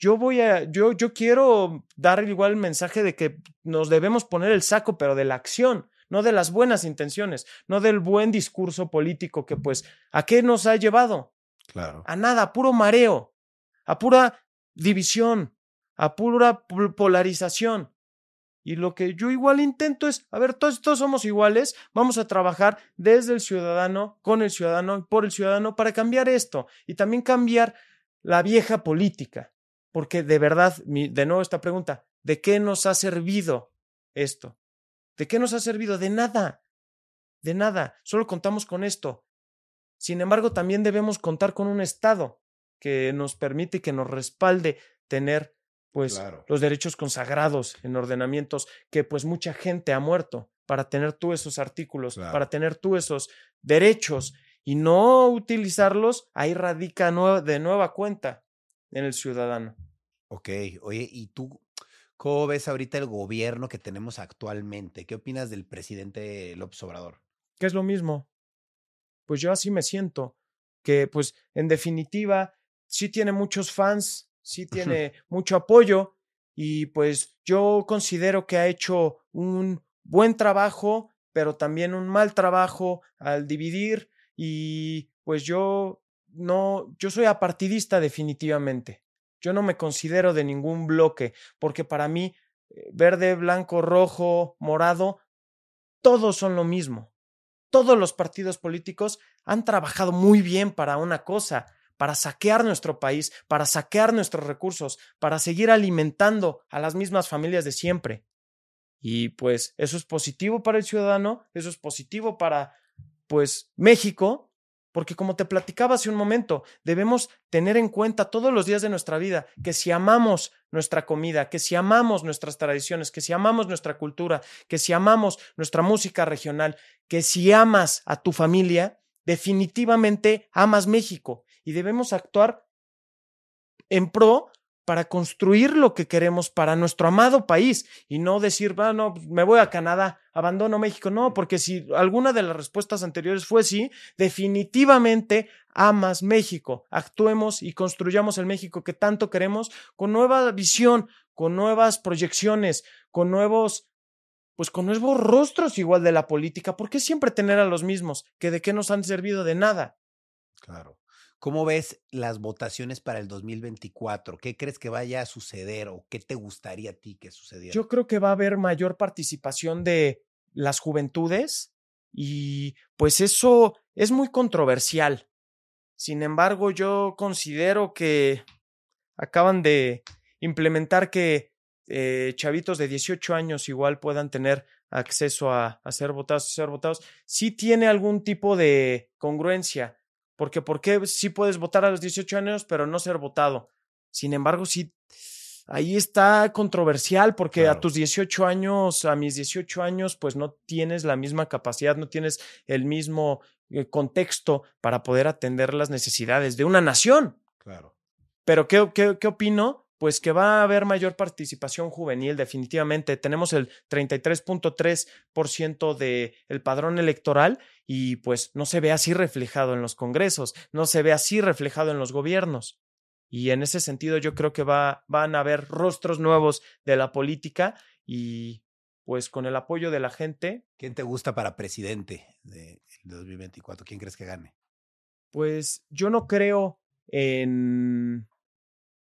Yo voy a, yo, yo quiero dar igual el mensaje de que nos debemos poner el saco, pero de la acción, no de las buenas intenciones, no del buen discurso político que pues, ¿a qué nos ha llevado? Claro. A nada, a puro mareo, a pura división, a pura polarización. Y lo que yo igual intento es, a ver, todos, somos iguales, vamos a trabajar desde el ciudadano, con el ciudadano, por el ciudadano, para cambiar esto y también cambiar la vieja política. Porque de verdad, mi, de nuevo esta pregunta, ¿de qué nos ha servido esto? ¿De qué nos ha servido? De nada. De nada. Solo contamos con esto. Sin embargo, también debemos contar con un Estado que nos permite y que nos respalde tener pues claro. los derechos consagrados en ordenamientos que pues mucha gente ha muerto para tener tú esos artículos, claro. para tener tú esos derechos y no utilizarlos, ahí radica de nueva cuenta en el ciudadano. Ok, oye, ¿y tú ¿Cómo ves ahorita el gobierno que tenemos actualmente? ¿Qué opinas del presidente López Obrador? Que es lo mismo. Pues yo así me siento. Que pues en definitiva sí tiene muchos fans, sí tiene mucho apoyo y pues yo considero que ha hecho un buen trabajo, pero también un mal trabajo al dividir y pues yo no, yo soy apartidista definitivamente. Yo no me considero de ningún bloque, porque para mí eh, verde, blanco, rojo, morado, todos son lo mismo. Todos los partidos políticos han trabajado muy bien para una cosa, para saquear nuestro país, para saquear nuestros recursos, para seguir alimentando a las mismas familias de siempre. Y pues eso es positivo para el ciudadano, eso es positivo para pues México, porque como te platicaba hace un momento, debemos tener en cuenta todos los días de nuestra vida que si amamos nuestra comida, que si amamos nuestras tradiciones, que si amamos nuestra cultura, que si amamos nuestra música regional, que si amas a tu familia, definitivamente amas México y debemos actuar en pro para construir lo que queremos para nuestro amado país y no decir, ah, no, pues, me voy a Canadá, abandono México. No, porque si alguna de las respuestas anteriores fue sí, definitivamente amas México. Actuemos y construyamos el México que tanto queremos con nueva visión, con nuevas proyecciones, con nuevos, pues con nuevos rostros igual de la política. ¿Por qué siempre tener a los mismos? Que de qué nos han servido de nada. Claro. ¿Cómo ves las votaciones para el 2024? ¿Qué crees que vaya a suceder o qué te gustaría a ti que sucediera? Yo creo que va a haber mayor participación de las juventudes y pues eso es muy controversial. Sin embargo, yo considero que acaban de implementar que eh, chavitos de 18 años igual puedan tener acceso a, a ser votados, ser votados. Sí tiene algún tipo de congruencia porque ¿por qué sí puedes votar a los 18 años pero no ser votado? Sin embargo, sí, ahí está controversial porque a tus 18 años, a mis 18 años, pues no tienes la misma capacidad, no tienes el mismo eh, contexto para poder atender las necesidades de una nación. Claro. Pero ¿qué, qué, qué opino? Pues que va a haber mayor participación juvenil, definitivamente. Tenemos el 33.3% del padrón electoral y pues no se ve así reflejado en los congresos, no se ve así reflejado en los gobiernos. Y en ese sentido yo creo que va, van a haber rostros nuevos de la política y pues con el apoyo de la gente. ¿Quién te gusta para presidente de 2024? ¿Quién crees que gane? Pues yo no creo en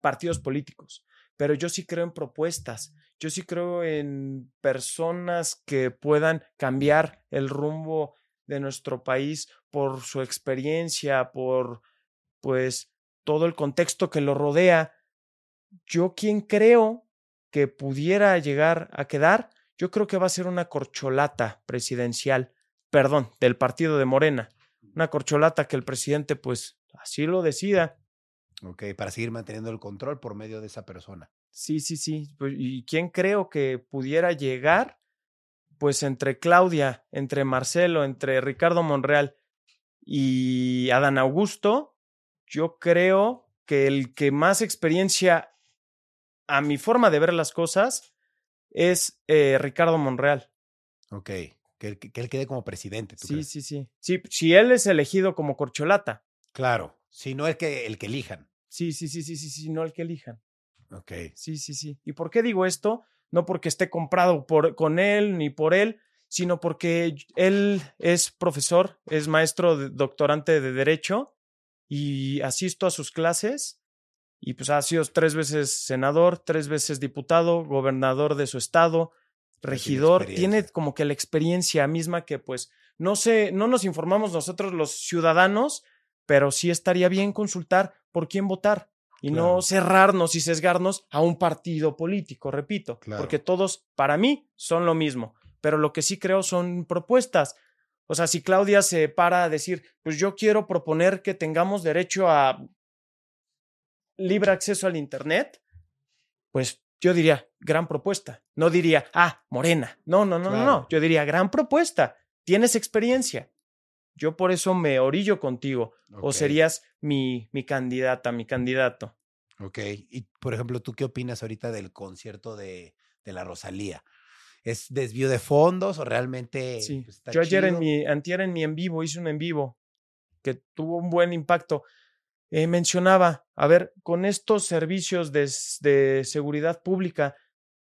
partidos políticos, pero yo sí creo en propuestas, yo sí creo en personas que puedan cambiar el rumbo de nuestro país por su experiencia, por pues todo el contexto que lo rodea. Yo quien creo que pudiera llegar a quedar, yo creo que va a ser una corcholata presidencial, perdón, del partido de Morena, una corcholata que el presidente pues así lo decida Ok, para seguir manteniendo el control por medio de esa persona. Sí, sí, sí. Pues, ¿Y quién creo que pudiera llegar? Pues entre Claudia, entre Marcelo, entre Ricardo Monreal y Adán Augusto, yo creo que el que más experiencia a mi forma de ver las cosas es eh, Ricardo Monreal. Ok, que él, que él, quede como presidente. sí, sí, sí. Sí, si él es elegido como corcholata. Claro, si no es que el que elijan. Sí, sí, sí, sí, sí, sí, no el que elijan. Ok. Sí, sí, sí. ¿Y por qué digo esto? No porque esté comprado por, con él ni por él, sino porque él es profesor, es maestro doctorante de Derecho y asisto a sus clases. Y pues ha sido tres veces senador, tres veces diputado, gobernador de su estado, regidor. Tiene como que la experiencia misma que pues no sé, no nos informamos nosotros los ciudadanos, pero sí estaría bien consultar por quién votar y no cerrarnos y sesgarnos a un partido político, repito, porque todos, para mí, son lo mismo, pero lo que sí creo son propuestas. O sea, si Claudia se para a decir, pues yo quiero proponer que tengamos derecho a libre acceso al Internet, pues yo diría, gran propuesta. No diría, ah, morena. No, no, no, no, no. Yo diría, gran propuesta. Tienes experiencia. Yo por eso me orillo contigo. O serías mi, mi candidata, mi candidato. Ok. Y por ejemplo, ¿tú qué opinas ahorita del concierto de de la Rosalía. ¿Es desvío de fondos o realmente Sí. pues, está Yo ayer en mi, antier en mi en vivo, hice un en vivo que tuvo un buen impacto. Eh, mencionaba, a ver, con estos servicios de, de seguridad pública,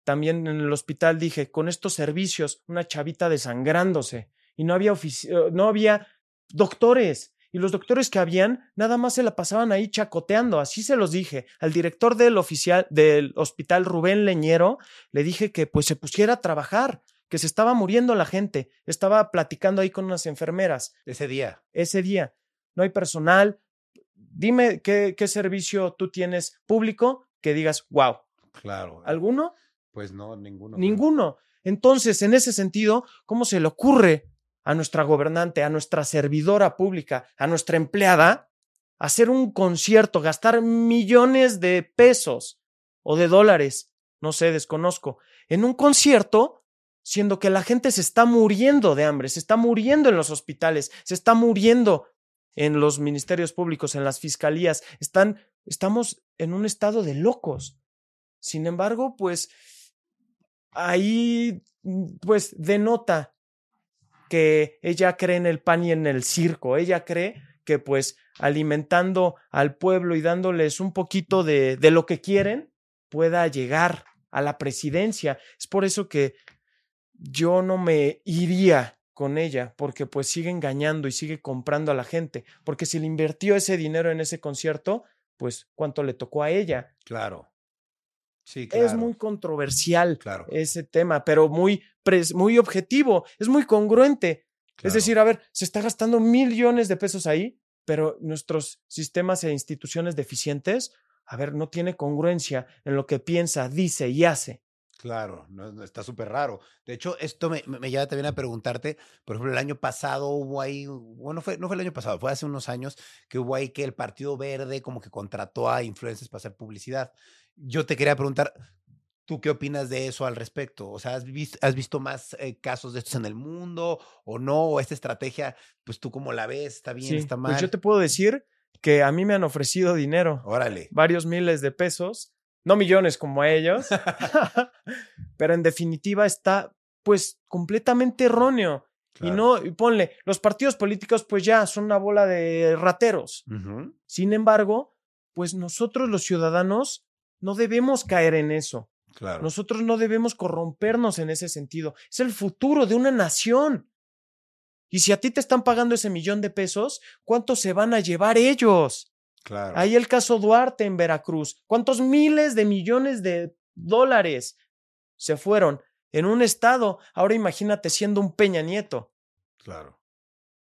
también en el hospital dije, con estos servicios, una chavita desangrándose y no había, eh, no había doctores. Y los doctores que habían, nada más se la pasaban ahí chacoteando. Así se los dije. Al director del oficial del hospital, Rubén Leñero, le dije que pues se pusiera a trabajar, que se estaba muriendo la gente. Estaba platicando ahí con unas enfermeras Ese día. ese día. No hay personal. Dime qué, qué servicio tú tienes público que digas, wow, Claro. ¿alguno? Pues no, ninguno. Ninguno. Entonces, en ese sentido, ¿cómo se le ocurre a nuestra gobernante, a nuestra servidora pública, a nuestra empleada, hacer un concierto, gastar millones de pesos o de dólares, no sé, desconozco, en un concierto, siendo que la gente se está muriendo de hambre, se está muriendo en los hospitales, se está muriendo en los ministerios públicos, en las fiscalías, están, estamos en un estado de locos. Sin embargo, pues ahí mm, pues denota que ella cree en el pan y en el circo. Ella cree que pues alimentando al pueblo y dándoles un poquito de, de lo que quieren, pueda llegar a la presidencia. Es por eso que yo no me iría con ella, porque pues sigue engañando y sigue comprando a la gente, porque si le invirtió ese dinero en ese concierto, pues cuánto le tocó a ella. Claro. Sí, claro. Es muy controversial Claro. ese tema, pero muy, pres- muy objetivo, es muy congruente. claro. Es decir, a ver, se está gastando millones de pesos ahí, pero nuestros sistemas e instituciones deficientes, a ver, no tiene congruencia en lo que piensa, dice y hace. Claro, no, está súper raro. De hecho, esto me, me me lleva también a preguntarte, por ejemplo, el año pasado hubo ahí, bueno, fue, no fue el año pasado, fue hace unos años que hubo ahí que el Partido Verde como que contrató a influencers para hacer publicidad. Yo te quería preguntar, ¿tú qué opinas de eso al respecto? O sea, ¿has visto, has visto más eh, casos de estos en el mundo o no? ¿O esta estrategia, pues tú cómo la ves? ¿Está bien? Sí, ¿Está mal? Pues yo te puedo decir que a mí me han ofrecido dinero, Órale. varios miles de pesos, no millones como a ellos, pero en definitiva está pues completamente erróneo. Y no, y ponle, los partidos políticos pues ya son una bola de rateros. Sin embargo, pues nosotros los ciudadanos no debemos caer en eso. Claro. Nosotros no debemos corrompernos en ese sentido. Es el futuro de una nación. Y si a ti te están pagando ese millón de pesos, ¿cuánto se van a llevar ellos? claro. Ahí el caso Duarte en Veracruz. ¿Cuántos miles de millones de dólares se fueron en un estado? Ahora imagínate siendo un Peña Nieto. Claro.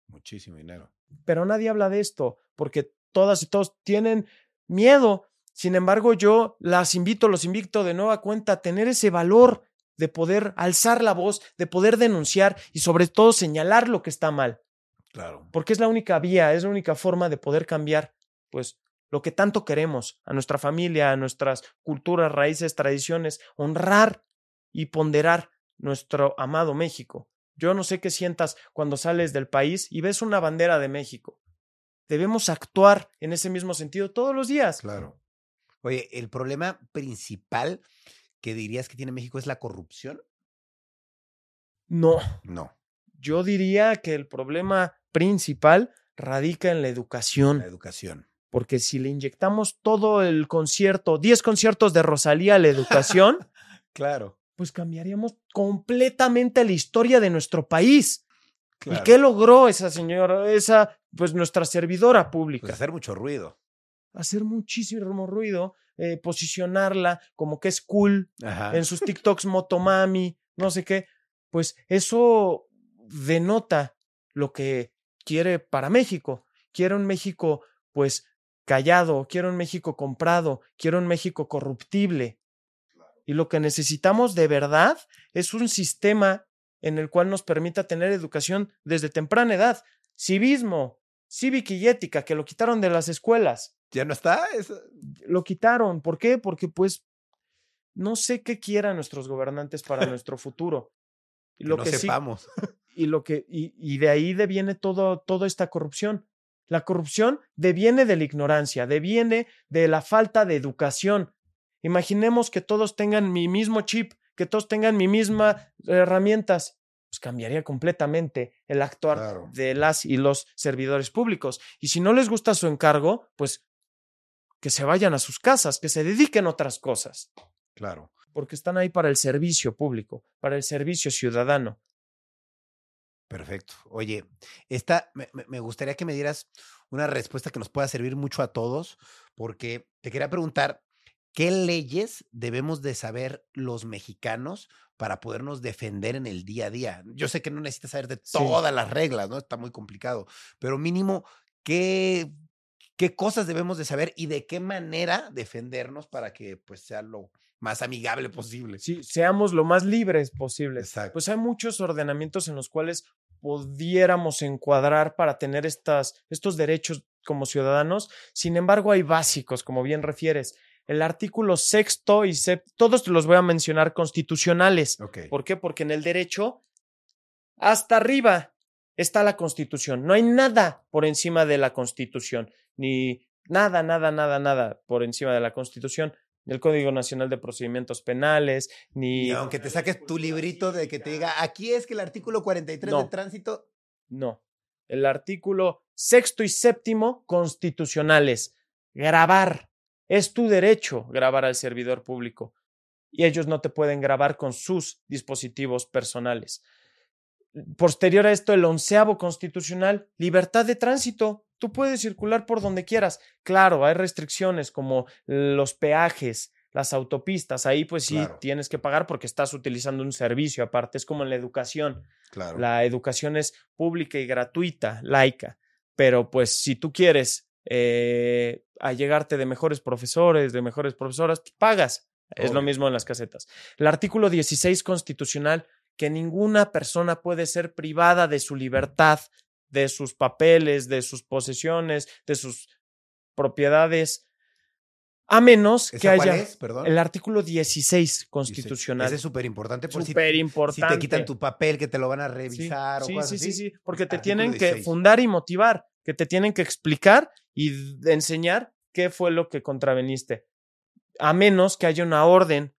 Muchísimo dinero. pero nadie habla de esto porque todas y todos tienen miedo. Sin embargo, yo las invito, los invito de nueva cuenta a tener ese valor de poder alzar la voz, de poder denunciar y sobre todo señalar lo que está mal, Claro. porque es la única vía, es la única forma de poder cambiar, pues, lo que tanto queremos, a nuestra familia, a nuestras culturas, raíces, tradiciones, honrar y ponderar nuestro amado México. Yo no sé qué sientas cuando sales del país y ves una bandera de México. Debemos actuar en ese mismo sentido todos los días. Claro. Oye, el problema principal que dirías que tiene México es la corrupción. No, No, yo diría que el problema principal radica en la educación. la educación. Porque si le inyectamos todo el concierto, 10 conciertos de Rosalía a la educación, Claro. pues cambiaríamos completamente la historia de nuestro país. claro. ¿Y qué logró esa señora, esa, pues nuestra servidora pública? Pues hacer mucho ruido. Hacer muchísimo ruido, eh, posicionarla como que es cool, Ajá. en sus TikToks motomami, no sé qué. Pues eso denota lo que quiere para México. Quiere un México, pues, callado, quiere un México comprado, quiere un México corruptible. Y lo que necesitamos de verdad es un sistema en el cual nos permita tener educación desde temprana edad. Civismo, cívica y ética, que lo quitaron de las escuelas. ¿Ya no está? Eso- Lo quitaron. ¿Por qué? Porque pues no sé qué quieran nuestros gobernantes para nuestro futuro. Y lo no que sí- sepamos. y lo que y, y de ahí deviene todo toda esta corrupción. La corrupción deviene de la ignorancia, deviene de la falta de educación. Imaginemos que todos tengan mi mismo chip, que todos tengan mi misma herramientas, pues cambiaría completamente el actuar Claro. de las y los servidores públicos. Y si no les gusta su encargo, pues que se vayan a sus casas, que se dediquen a otras cosas, Claro. porque están ahí para el servicio público, para el servicio ciudadano. Perfecto. Oye, esta me, gustaría que me dieras una respuesta que nos pueda servir mucho a todos, porque te quería preguntar, ¿qué leyes debemos de saber los mexicanos para podernos defender en el día a día? Yo sé que no necesitas saber de Sí. todas las reglas, ¿no? Está muy complicado, pero mínimo, ¿qué, qué cosas debemos de saber y de qué manera defendernos para que pues sea lo más amigable posible? Sí, seamos lo más libres posibles. Exacto. Pues hay muchos ordenamientos en los cuales pudiéramos encuadrar para tener estas, estos derechos como ciudadanos. Sin embargo, hay básicos, como bien refieres. El artículo sexto y séptimo, todos te los voy a mencionar constitucionales. ¿Por qué? Porque en el derecho, hasta arriba está la constitución. No hay nada por encima de la constitución, ni nada, nada, nada, nada por encima de la constitución. Ni el Código Nacional de Procedimientos Penales, ni... Y aunque te saques tu librito de que te diga, aquí es que el artículo 43 No. de tránsito, No. El artículo sexto y séptimo constitucionales. Grabar. Es tu derecho grabar al servidor público. Y ellos no te pueden grabar con sus dispositivos personales. Posterior a esto, el onceavo constitucional, libertad de tránsito. Tú puedes circular por donde quieras. Claro, hay restricciones como los peajes, las autopistas. Ahí pues sí Claro. tienes que pagar porque estás utilizando un servicio aparte. Es como en la educación. claro. La educación es pública y gratuita, laica, pero pues si tú quieres eh, allegarte de mejores profesores, de mejores profesoras, pagas. Es lo mismo en las casetas. El artículo 16 constitucional, que ninguna persona puede ser privada de su libertad, de sus papeles, de sus posesiones, de sus propiedades, a menos que ¿Esa cuál haya es? El artículo 16 Dice, constitucional. Ese es súper importante por si, Súper si importante. te quitan tu papel, que te lo van a Sí, revisar sí, o cosas sí, así. sí, sí, porque te Artículo tienen que 16. fundar y motivar, que te tienen que explicar y enseñar qué fue lo que contraveniste. A menos que haya una orden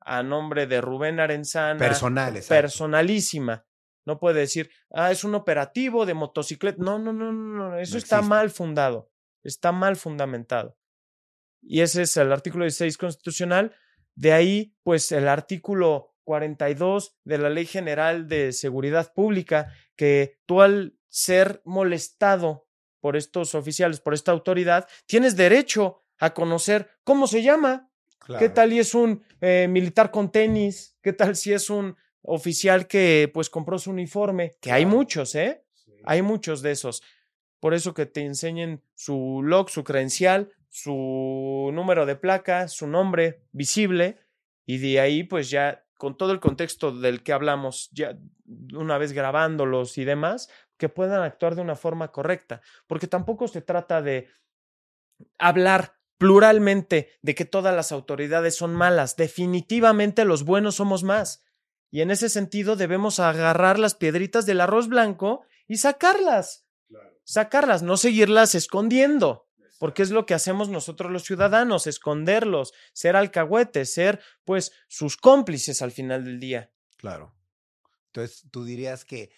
a nombre de Rubén Arenzana. Personal, exacto. Personalísima. No puede decir, ah, es un operativo de motocicleta. No, no, no, no, no. Eso No está mal fundado. Está mal fundamentado. Y ese es el artículo 16 constitucional. De ahí, pues, el artículo 42 de la Ley General de Seguridad Pública, que tú al ser molestado por estos oficiales, por esta autoridad, tienes derecho a conocer cómo se llama, ¿Qué tal y es un eh, militar con tenis? ¿Qué tal si es un oficial que pues compró su uniforme? Que hay muchos, ¿eh? Hay muchos de esos. Por eso que te enseñen su log, su credencial, su número de placa, su nombre visible y de ahí pues ya con todo el contexto del que hablamos, ya una vez grabándolos y demás, que puedan actuar de una forma correcta, porque tampoco se trata de hablar pluralmente de que todas las autoridades son malas. Definitivamente los buenos somos más. Y en ese sentido debemos agarrar las piedritas del arroz blanco y sacarlas. Sacarlas, no seguirlas escondiendo. Porque es lo que hacemos nosotros los ciudadanos, esconderlos, ser alcahuetes, ser pues sus cómplices al final del día. Claro. Entonces, tú dirías que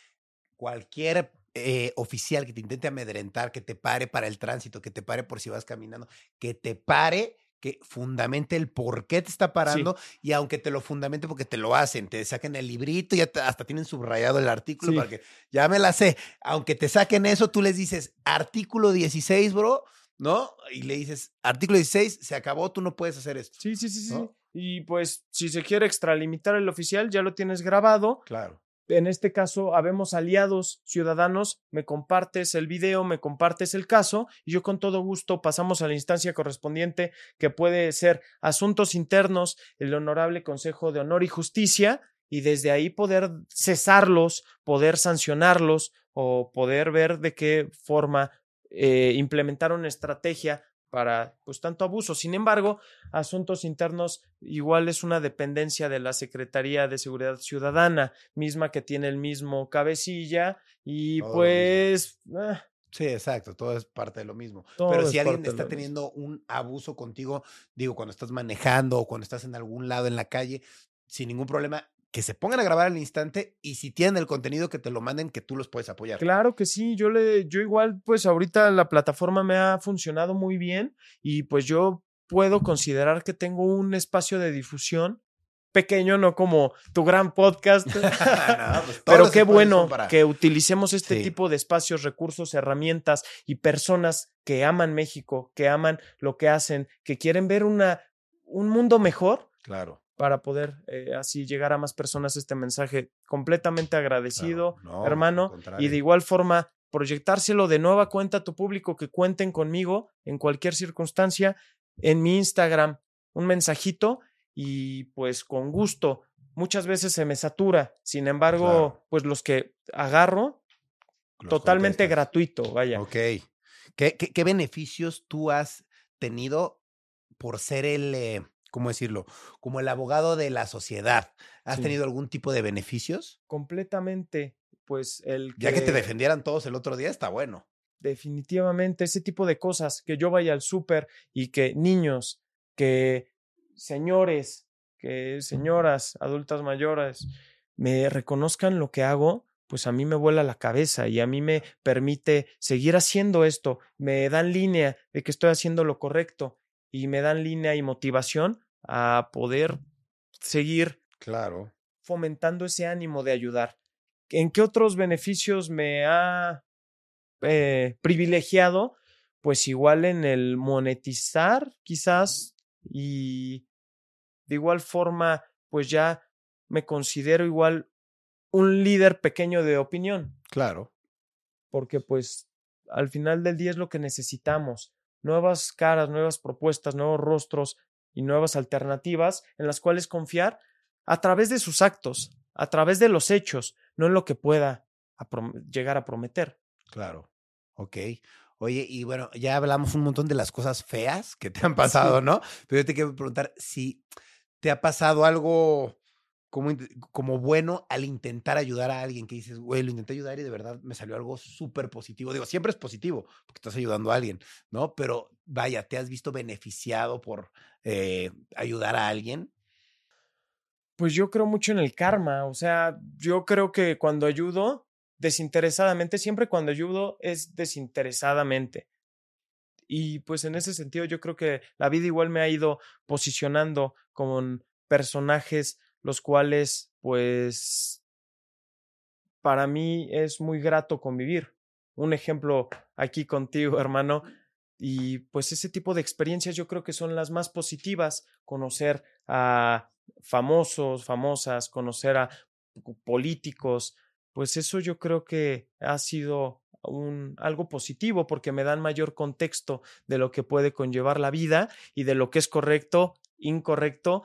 cualquier eh, oficial que te intente amedrentar, que te pare para el tránsito, que te pare por si vas caminando, que te pare, que fundamente el por qué te está parando y aunque te lo fundamente porque te lo hacen, te saquen el librito y hasta tienen subrayado el artículo Sí. para que ya me la sé. Aunque te saquen eso, tú les dices artículo 16, bro, ¿no? Y le dices artículo 16, se acabó, tú no puedes hacer esto. Sí, sí, sí, sí. Y pues si se quiere extralimitar el oficial, ya lo tienes grabado, Claro. En este caso, habemos aliados ciudadanos, me compartes el video, me compartes el caso y yo con todo gusto pasamos a la instancia correspondiente que puede ser asuntos internos, el honorable Consejo de Honor y Justicia y desde ahí poder cesarlos, poder sancionarlos o poder ver de qué forma eh, implementar una estrategia para pues tanto abuso. Sin embargo, asuntos internos igual es una dependencia de la Secretaría de Seguridad Ciudadana, misma que tiene el mismo cabecilla y Todo pues ah, Sí, exacto, todo es parte de lo mismo. Todo Pero es si alguien está mismo. teniendo un abuso contigo, digo, cuando estás manejando o cuando estás en algún lado en la calle, sin ningún problema que se pongan a grabar al instante y si tienen el contenido que te lo manden, que tú los puedes apoyar. Claro que sí, yo le, yo igual, pues ahorita la plataforma me ha funcionado muy bien y pues yo puedo considerar que tengo un espacio de difusión pequeño, no como tu gran podcast. No, pues, Pero qué bueno para- que utilicemos este Sí. tipo de espacios, recursos, herramientas y personas que aman México, que aman lo que hacen, que quieren ver una, un mundo mejor Claro. Para poder eh, así llegar a más personas este mensaje. Completamente agradecido, claro. No, hermano, y de igual forma proyectárselo de nueva cuenta a tu público, que cuenten conmigo en cualquier circunstancia, en mi Instagram, un mensajito y pues con gusto. Muchas veces se me satura, sin embargo, Claro. pues los que agarro, Los totalmente contestas. gratuito, vaya. Ok. ¿Qué, qué, qué beneficios tú has tenido por ser el, eh, ¿cómo decirlo? Como el abogado de la sociedad. ¿Has Sí. tenido algún tipo de beneficios? Completamente, pues el Ya que te defendieran todos el otro día, está bueno. definitivamente ese tipo de cosas, que yo vaya al súper y que niños, que señores, que señoras, adultas mayores, me reconozcan lo que hago, pues a mí me vuela la cabeza y a mí me permite seguir haciendo esto, me dan línea de que estoy haciendo lo correcto y me dan línea y motivación a poder seguir Claro. fomentando ese ánimo de ayudar. ¿En qué otros beneficios me ha eh, privilegiado? Pues igual en el monetizar, quizás, y de igual forma, pues ya me considero igual un líder pequeño de opinión, Claro. porque pues al final del día es lo que necesitamos, nuevas caras, nuevas propuestas, nuevos rostros y nuevas alternativas en las cuales confiar a través de sus actos, a través de los hechos, no en lo que pueda llegar a prometer. Claro. Ok. Oye, y bueno, ya hablamos un montón de las cosas feas que te han pasado, ¿no? Pero yo te quiero preguntar si te ha pasado algo como, como bueno al intentar ayudar a alguien que dices, güey, lo intenté ayudar y de verdad me salió algo súper positivo. Digo, siempre es positivo porque estás ayudando a alguien, ¿no? Pero vaya, ¿te has visto beneficiado por eh, ayudar a alguien? Pues yo creo mucho en el karma, o sea, yo creo que cuando ayudo desinteresadamente, siempre cuando ayudo es desinteresadamente. Y pues en ese sentido yo creo que la vida igual me ha ido posicionando con personajes los cuales pues para mí es muy grato convivir. Un ejemplo aquí contigo, hermano, y pues ese tipo de experiencias yo creo que son las más positivas, conocer a famosos, famosas, conocer a políticos, pues eso yo creo que ha sido un, algo positivo porque me dan mayor contexto de lo que puede conllevar la vida y de lo que es correcto, incorrecto,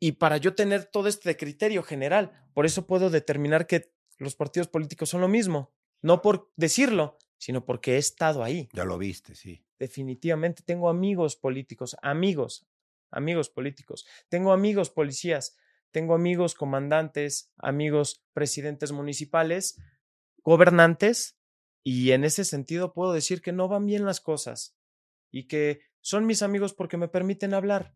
y para yo tener todo este criterio general. Por eso puedo determinar que los partidos políticos son lo mismo, no por decirlo, sino porque he estado ahí. Ya lo viste, sí. Definitivamente tengo amigos políticos, amigos, amigos políticos. Tengo amigos policías, tengo amigos comandantes, amigos presidentes municipales, gobernantes, y en ese sentido puedo decir que no van bien las cosas y que son mis amigos porque me permiten hablar.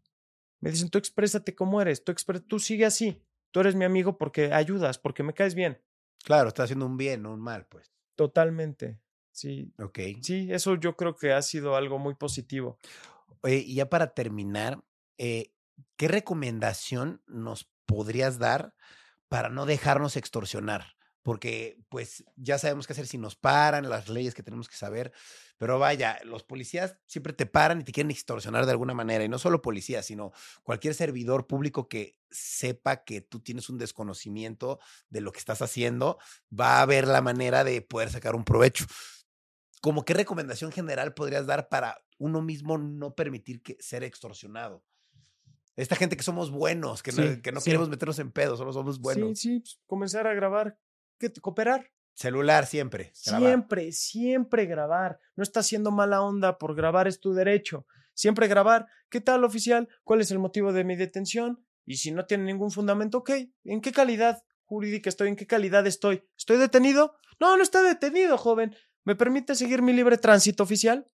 Me dicen, tú exprésate como eres, tú, expre- tú sigue así, tú eres mi amigo porque ayudas, porque me caes bien. Claro, estás haciendo un bien, no un mal, pues. Totalmente. Sí, Ok. sí, eso yo creo que ha sido algo muy positivo. Oye, y ya para terminar, eh, ¿qué recomendación nos podrías dar para no dejarnos extorsionar? Porque, pues, ya sabemos qué hacer si nos paran, las leyes que tenemos que saber, pero vaya, los policías siempre te paran y te quieren extorsionar de alguna manera, y no solo policías, sino cualquier servidor público que sepa que tú tienes un desconocimiento de lo que estás haciendo, va a ver la manera de poder sacar un provecho. ¿Cómo qué recomendación general podrías dar para uno mismo no permitir que ser extorsionado? Esta gente que somos buenos, que no, Sí, que no sí. queremos meternos en pedos, solo somos buenos. Sí, sí, pues, comenzar a grabar, que cooperar. Celular siempre. Siempre, siempre grabar. No está haciendo mala onda por grabar, es tu derecho. Siempre grabar. ¿Qué tal, oficial? ¿Cuál es el motivo de mi detención? Y si no tiene ningún fundamento, ok. ¿En qué calidad jurídica estoy? ¿En qué calidad estoy? ¿Estoy detenido? No, no está detenido, joven. ¿Me permite seguir mi libre tránsito oficial?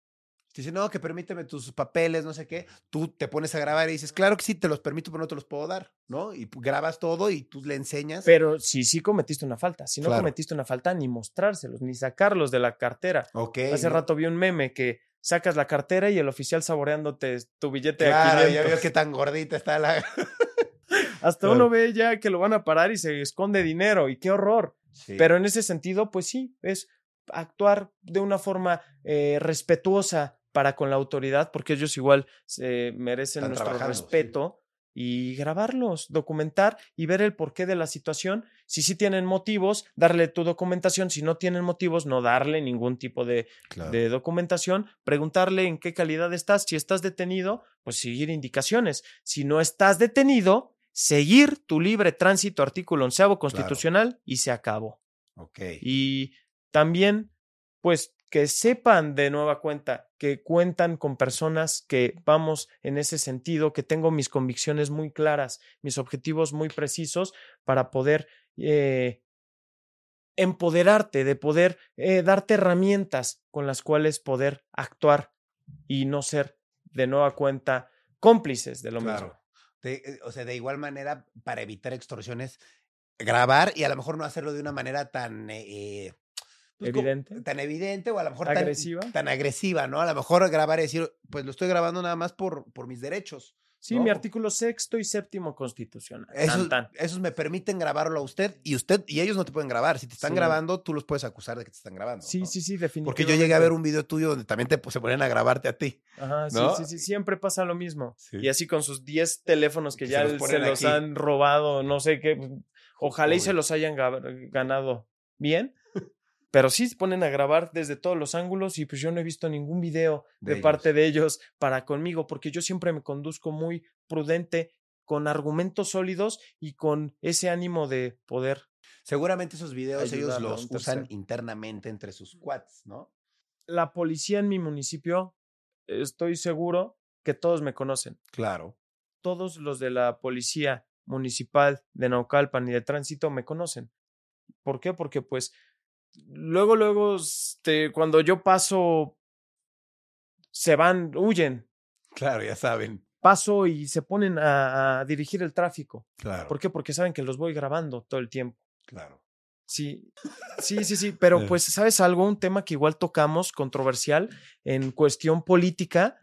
Dice, no, que permíteme tus papeles, no sé qué, tú te pones a grabar y dices, claro que sí, te los permito, pero no te los puedo dar, ¿no? Y grabas todo y tú le enseñas. Pero si sí cometiste una falta, si no Claro. cometiste una falta, ni mostrárselos, ni sacarlos de la cartera. ok. Hace ¿no? rato vi un meme que sacas la cartera y el oficial saboreándote tu billete Claro, de ya 500. vio qué tan gordita está la... Hasta Claro. uno ve ya que lo van a parar y se esconde dinero y qué horror. Sí. Pero en ese sentido, pues sí, es actuar de una forma eh, respetuosa para con la autoridad, porque ellos igual se merecen Están nuestro sí. respeto y grabarlos, documentar y ver el porqué de la situación. Si sí tienen motivos, darle tu documentación. Si no tienen motivos, no darle ningún tipo de, Claro. de documentación, preguntarle en qué calidad estás. Si estás detenido, pues seguir indicaciones. Si no estás detenido, seguir tu libre tránsito, artículo onceavo constitucional, y se acabó. Ok. Y también, pues, que sepan de nueva cuenta que cuentan con personas que vamos en ese sentido, que tengo mis convicciones muy claras, mis objetivos muy precisos para poder eh, empoderarte, de poder eh, darte herramientas con las cuales poder actuar y no ser de nueva cuenta cómplices de lo mismo. Claro. De- eh, o sea, de igual manera, para evitar extorsiones, grabar y a lo mejor no hacerlo de una manera tan eh, pues, Evidente. tan evidente o a lo mejor tan- Agresiva. Tan, agresiva, ¿no? A lo mejor grabar y decir, pues lo estoy grabando nada más por, por mis derechos. Sí, ¿no? mi artículo sexto y séptimo constitucional. Esos, tan. esos me permiten grabarlo a usted y usted y ellos no te pueden grabar. Si te están Sí. grabando, tú los puedes acusar de que te están grabando. Sí, ¿no? sí, sí, definitivamente. Porque yo llegué a ver un video tuyo donde también te pues, se ponían a grabarte a ti. Ajá, sí, ¿no? sí, sí, siempre pasa lo mismo. Sí. Y así con sus 10 teléfonos que Que ya se los se han robado, no sé qué. Ojalá y se los hayan ga- ganado bien. Pero sí se ponen a grabar desde todos los ángulos y pues yo no he visto ningún video De de, parte de ellos para conmigo, porque yo siempre me conduzco muy prudente, con argumentos sólidos y con ese ánimo de poder. Seguramente esos videos ellos los usan internamente entre sus quads, ¿no? La policía en mi municipio, estoy seguro que todos me conocen. Claro. todos los de la policía municipal de Naucalpan y de tránsito me conocen. ¿Por qué? Porque pues luego, luego, este, cuando yo paso, se van, huyen, Claro, ya saben. paso y se ponen a, a dirigir el tráfico. Claro. ¿Por qué? Porque saben que los voy grabando todo el tiempo. Claro. Sí, sí, sí, sí, pero Eh. pues, ¿sabes algo? Un tema que igual tocamos, controversial, en cuestión política,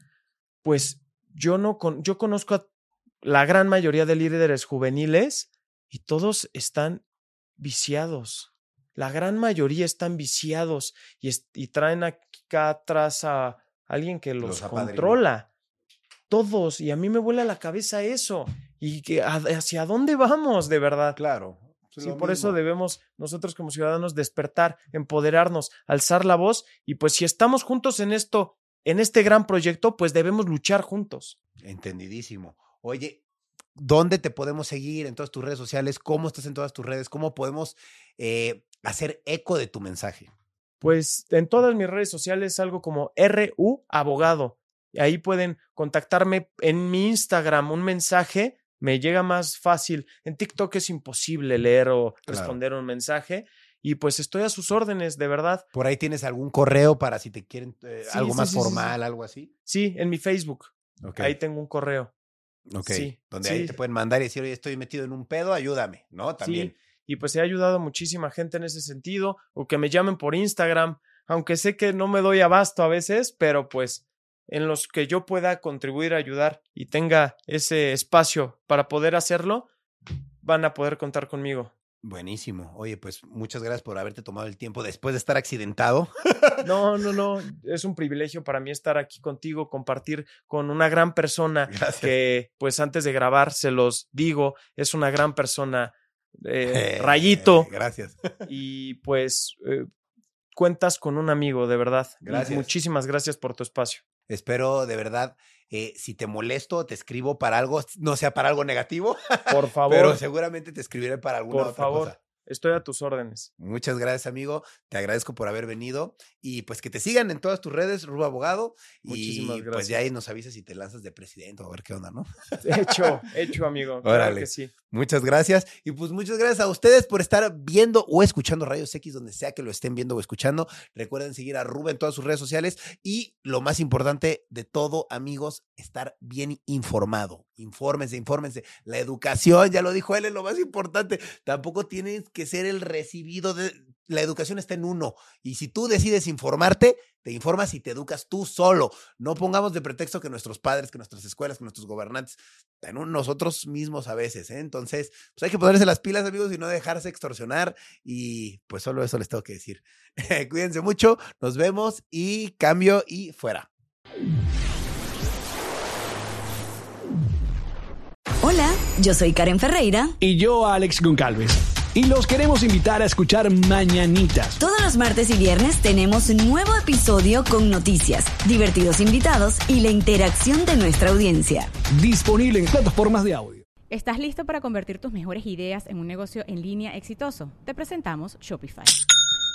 pues yo no, con, yo conozco a la gran mayoría de líderes juveniles y todos están viciados. La gran mayoría están viciados y, traen acá atrás a alguien que los, controla. Todos, y a mí me vuela la cabeza eso. ¿Y que, a- hacia dónde vamos de verdad? Claro. Es Sí, por eso debemos nosotros como ciudadanos despertar, empoderarnos, alzar la voz y pues si estamos juntos en esto, en este gran proyecto, pues debemos luchar juntos. Entendidísimo. Oye, ¿dónde te podemos seguir en todas tus redes sociales? ¿Cómo estás en todas tus redes? ¿Cómo podemos eh, hacer eco de tu mensaje? Pues en todas mis redes sociales algo como RU Abogado. Ahí pueden contactarme en mi Instagram, un mensaje me llega más fácil. En TikTok es imposible leer o Claro. responder un mensaje y pues estoy a sus órdenes, de verdad. ¿Por ahí tienes algún correo para si te quieren eh, Sí, algo sí, más sí, formal, algo así? Sí, en mi Facebook. Ok. Ahí tengo un correo. Ok. sí, Donde ahí te pueden mandar y decir, oye, estoy metido en un pedo, ayúdame, ¿no? También. Sí, y pues he ayudado a muchísima gente en ese sentido, o que me llamen por Instagram, aunque sé que no me doy abasto a veces, pero pues en los que yo pueda contribuir, ayudar y tenga ese espacio para poder hacerlo, van a poder contar conmigo. Buenísimo. Oye, pues muchas gracias por haberte tomado el tiempo después de estar accidentado. No, no, no, es un privilegio para mí estar aquí contigo, compartir con una gran persona Gracias. que pues antes de grabar se los digo, es una gran persona, eh, Eh, Rayito. Gracias. y pues eh, cuentas con un amigo, de verdad. Gracias. muchísimas gracias por tu espacio. Espero de verdad, eh, si te molesto, te escribo para algo, no sea para algo negativo, Por favor, pero seguramente te escribiré para alguna por otra favor. cosa. Estoy a tus órdenes. Muchas gracias, amigo. Te agradezco por haber venido. Y pues que te sigan en todas tus redes, Rubo Abogado. Muchísimas y gracias. pues ya ahí nos avisas si te lanzas de presidente o a ver qué onda, ¿no? Hecho, hecho, amigo. Claro Órale. que sí. Muchas gracias. Y pues muchas gracias a ustedes por estar viendo o escuchando Rayos X, donde sea que lo estén viendo o escuchando. Recuerden seguir a Rubén en todas sus redes sociales. Y lo más importante de todo, amigos, estar bien informado. Infórmense, infórmense. La educación, ya lo dijo él, es lo más importante. Tampoco tienes que ser el recibido de... La educación está en uno. Y si tú decides informarte, te informas y te educas tú solo. No pongamos de pretexto que nuestros padres, que nuestras escuelas, que nuestros gobernantes, en un- nosotros mismos a veces. ¿eh? Entonces, pues hay que ponerse las pilas, amigos, y no dejarse extorsionar. Y pues solo eso les tengo que decir. Cuídense mucho, nos vemos y cambio y fuera. Hola, yo soy Karen Ferreira. Y yo, Alex Goncalves. Y los queremos invitar a escuchar Mañanitas. Todos los martes y viernes tenemos un nuevo episodio con noticias, divertidos invitados y la interacción de nuestra audiencia. Disponible en plataformas de audio. ¿Estás listo para convertir tus mejores ideas en un negocio en línea exitoso? Te presentamos Shopify.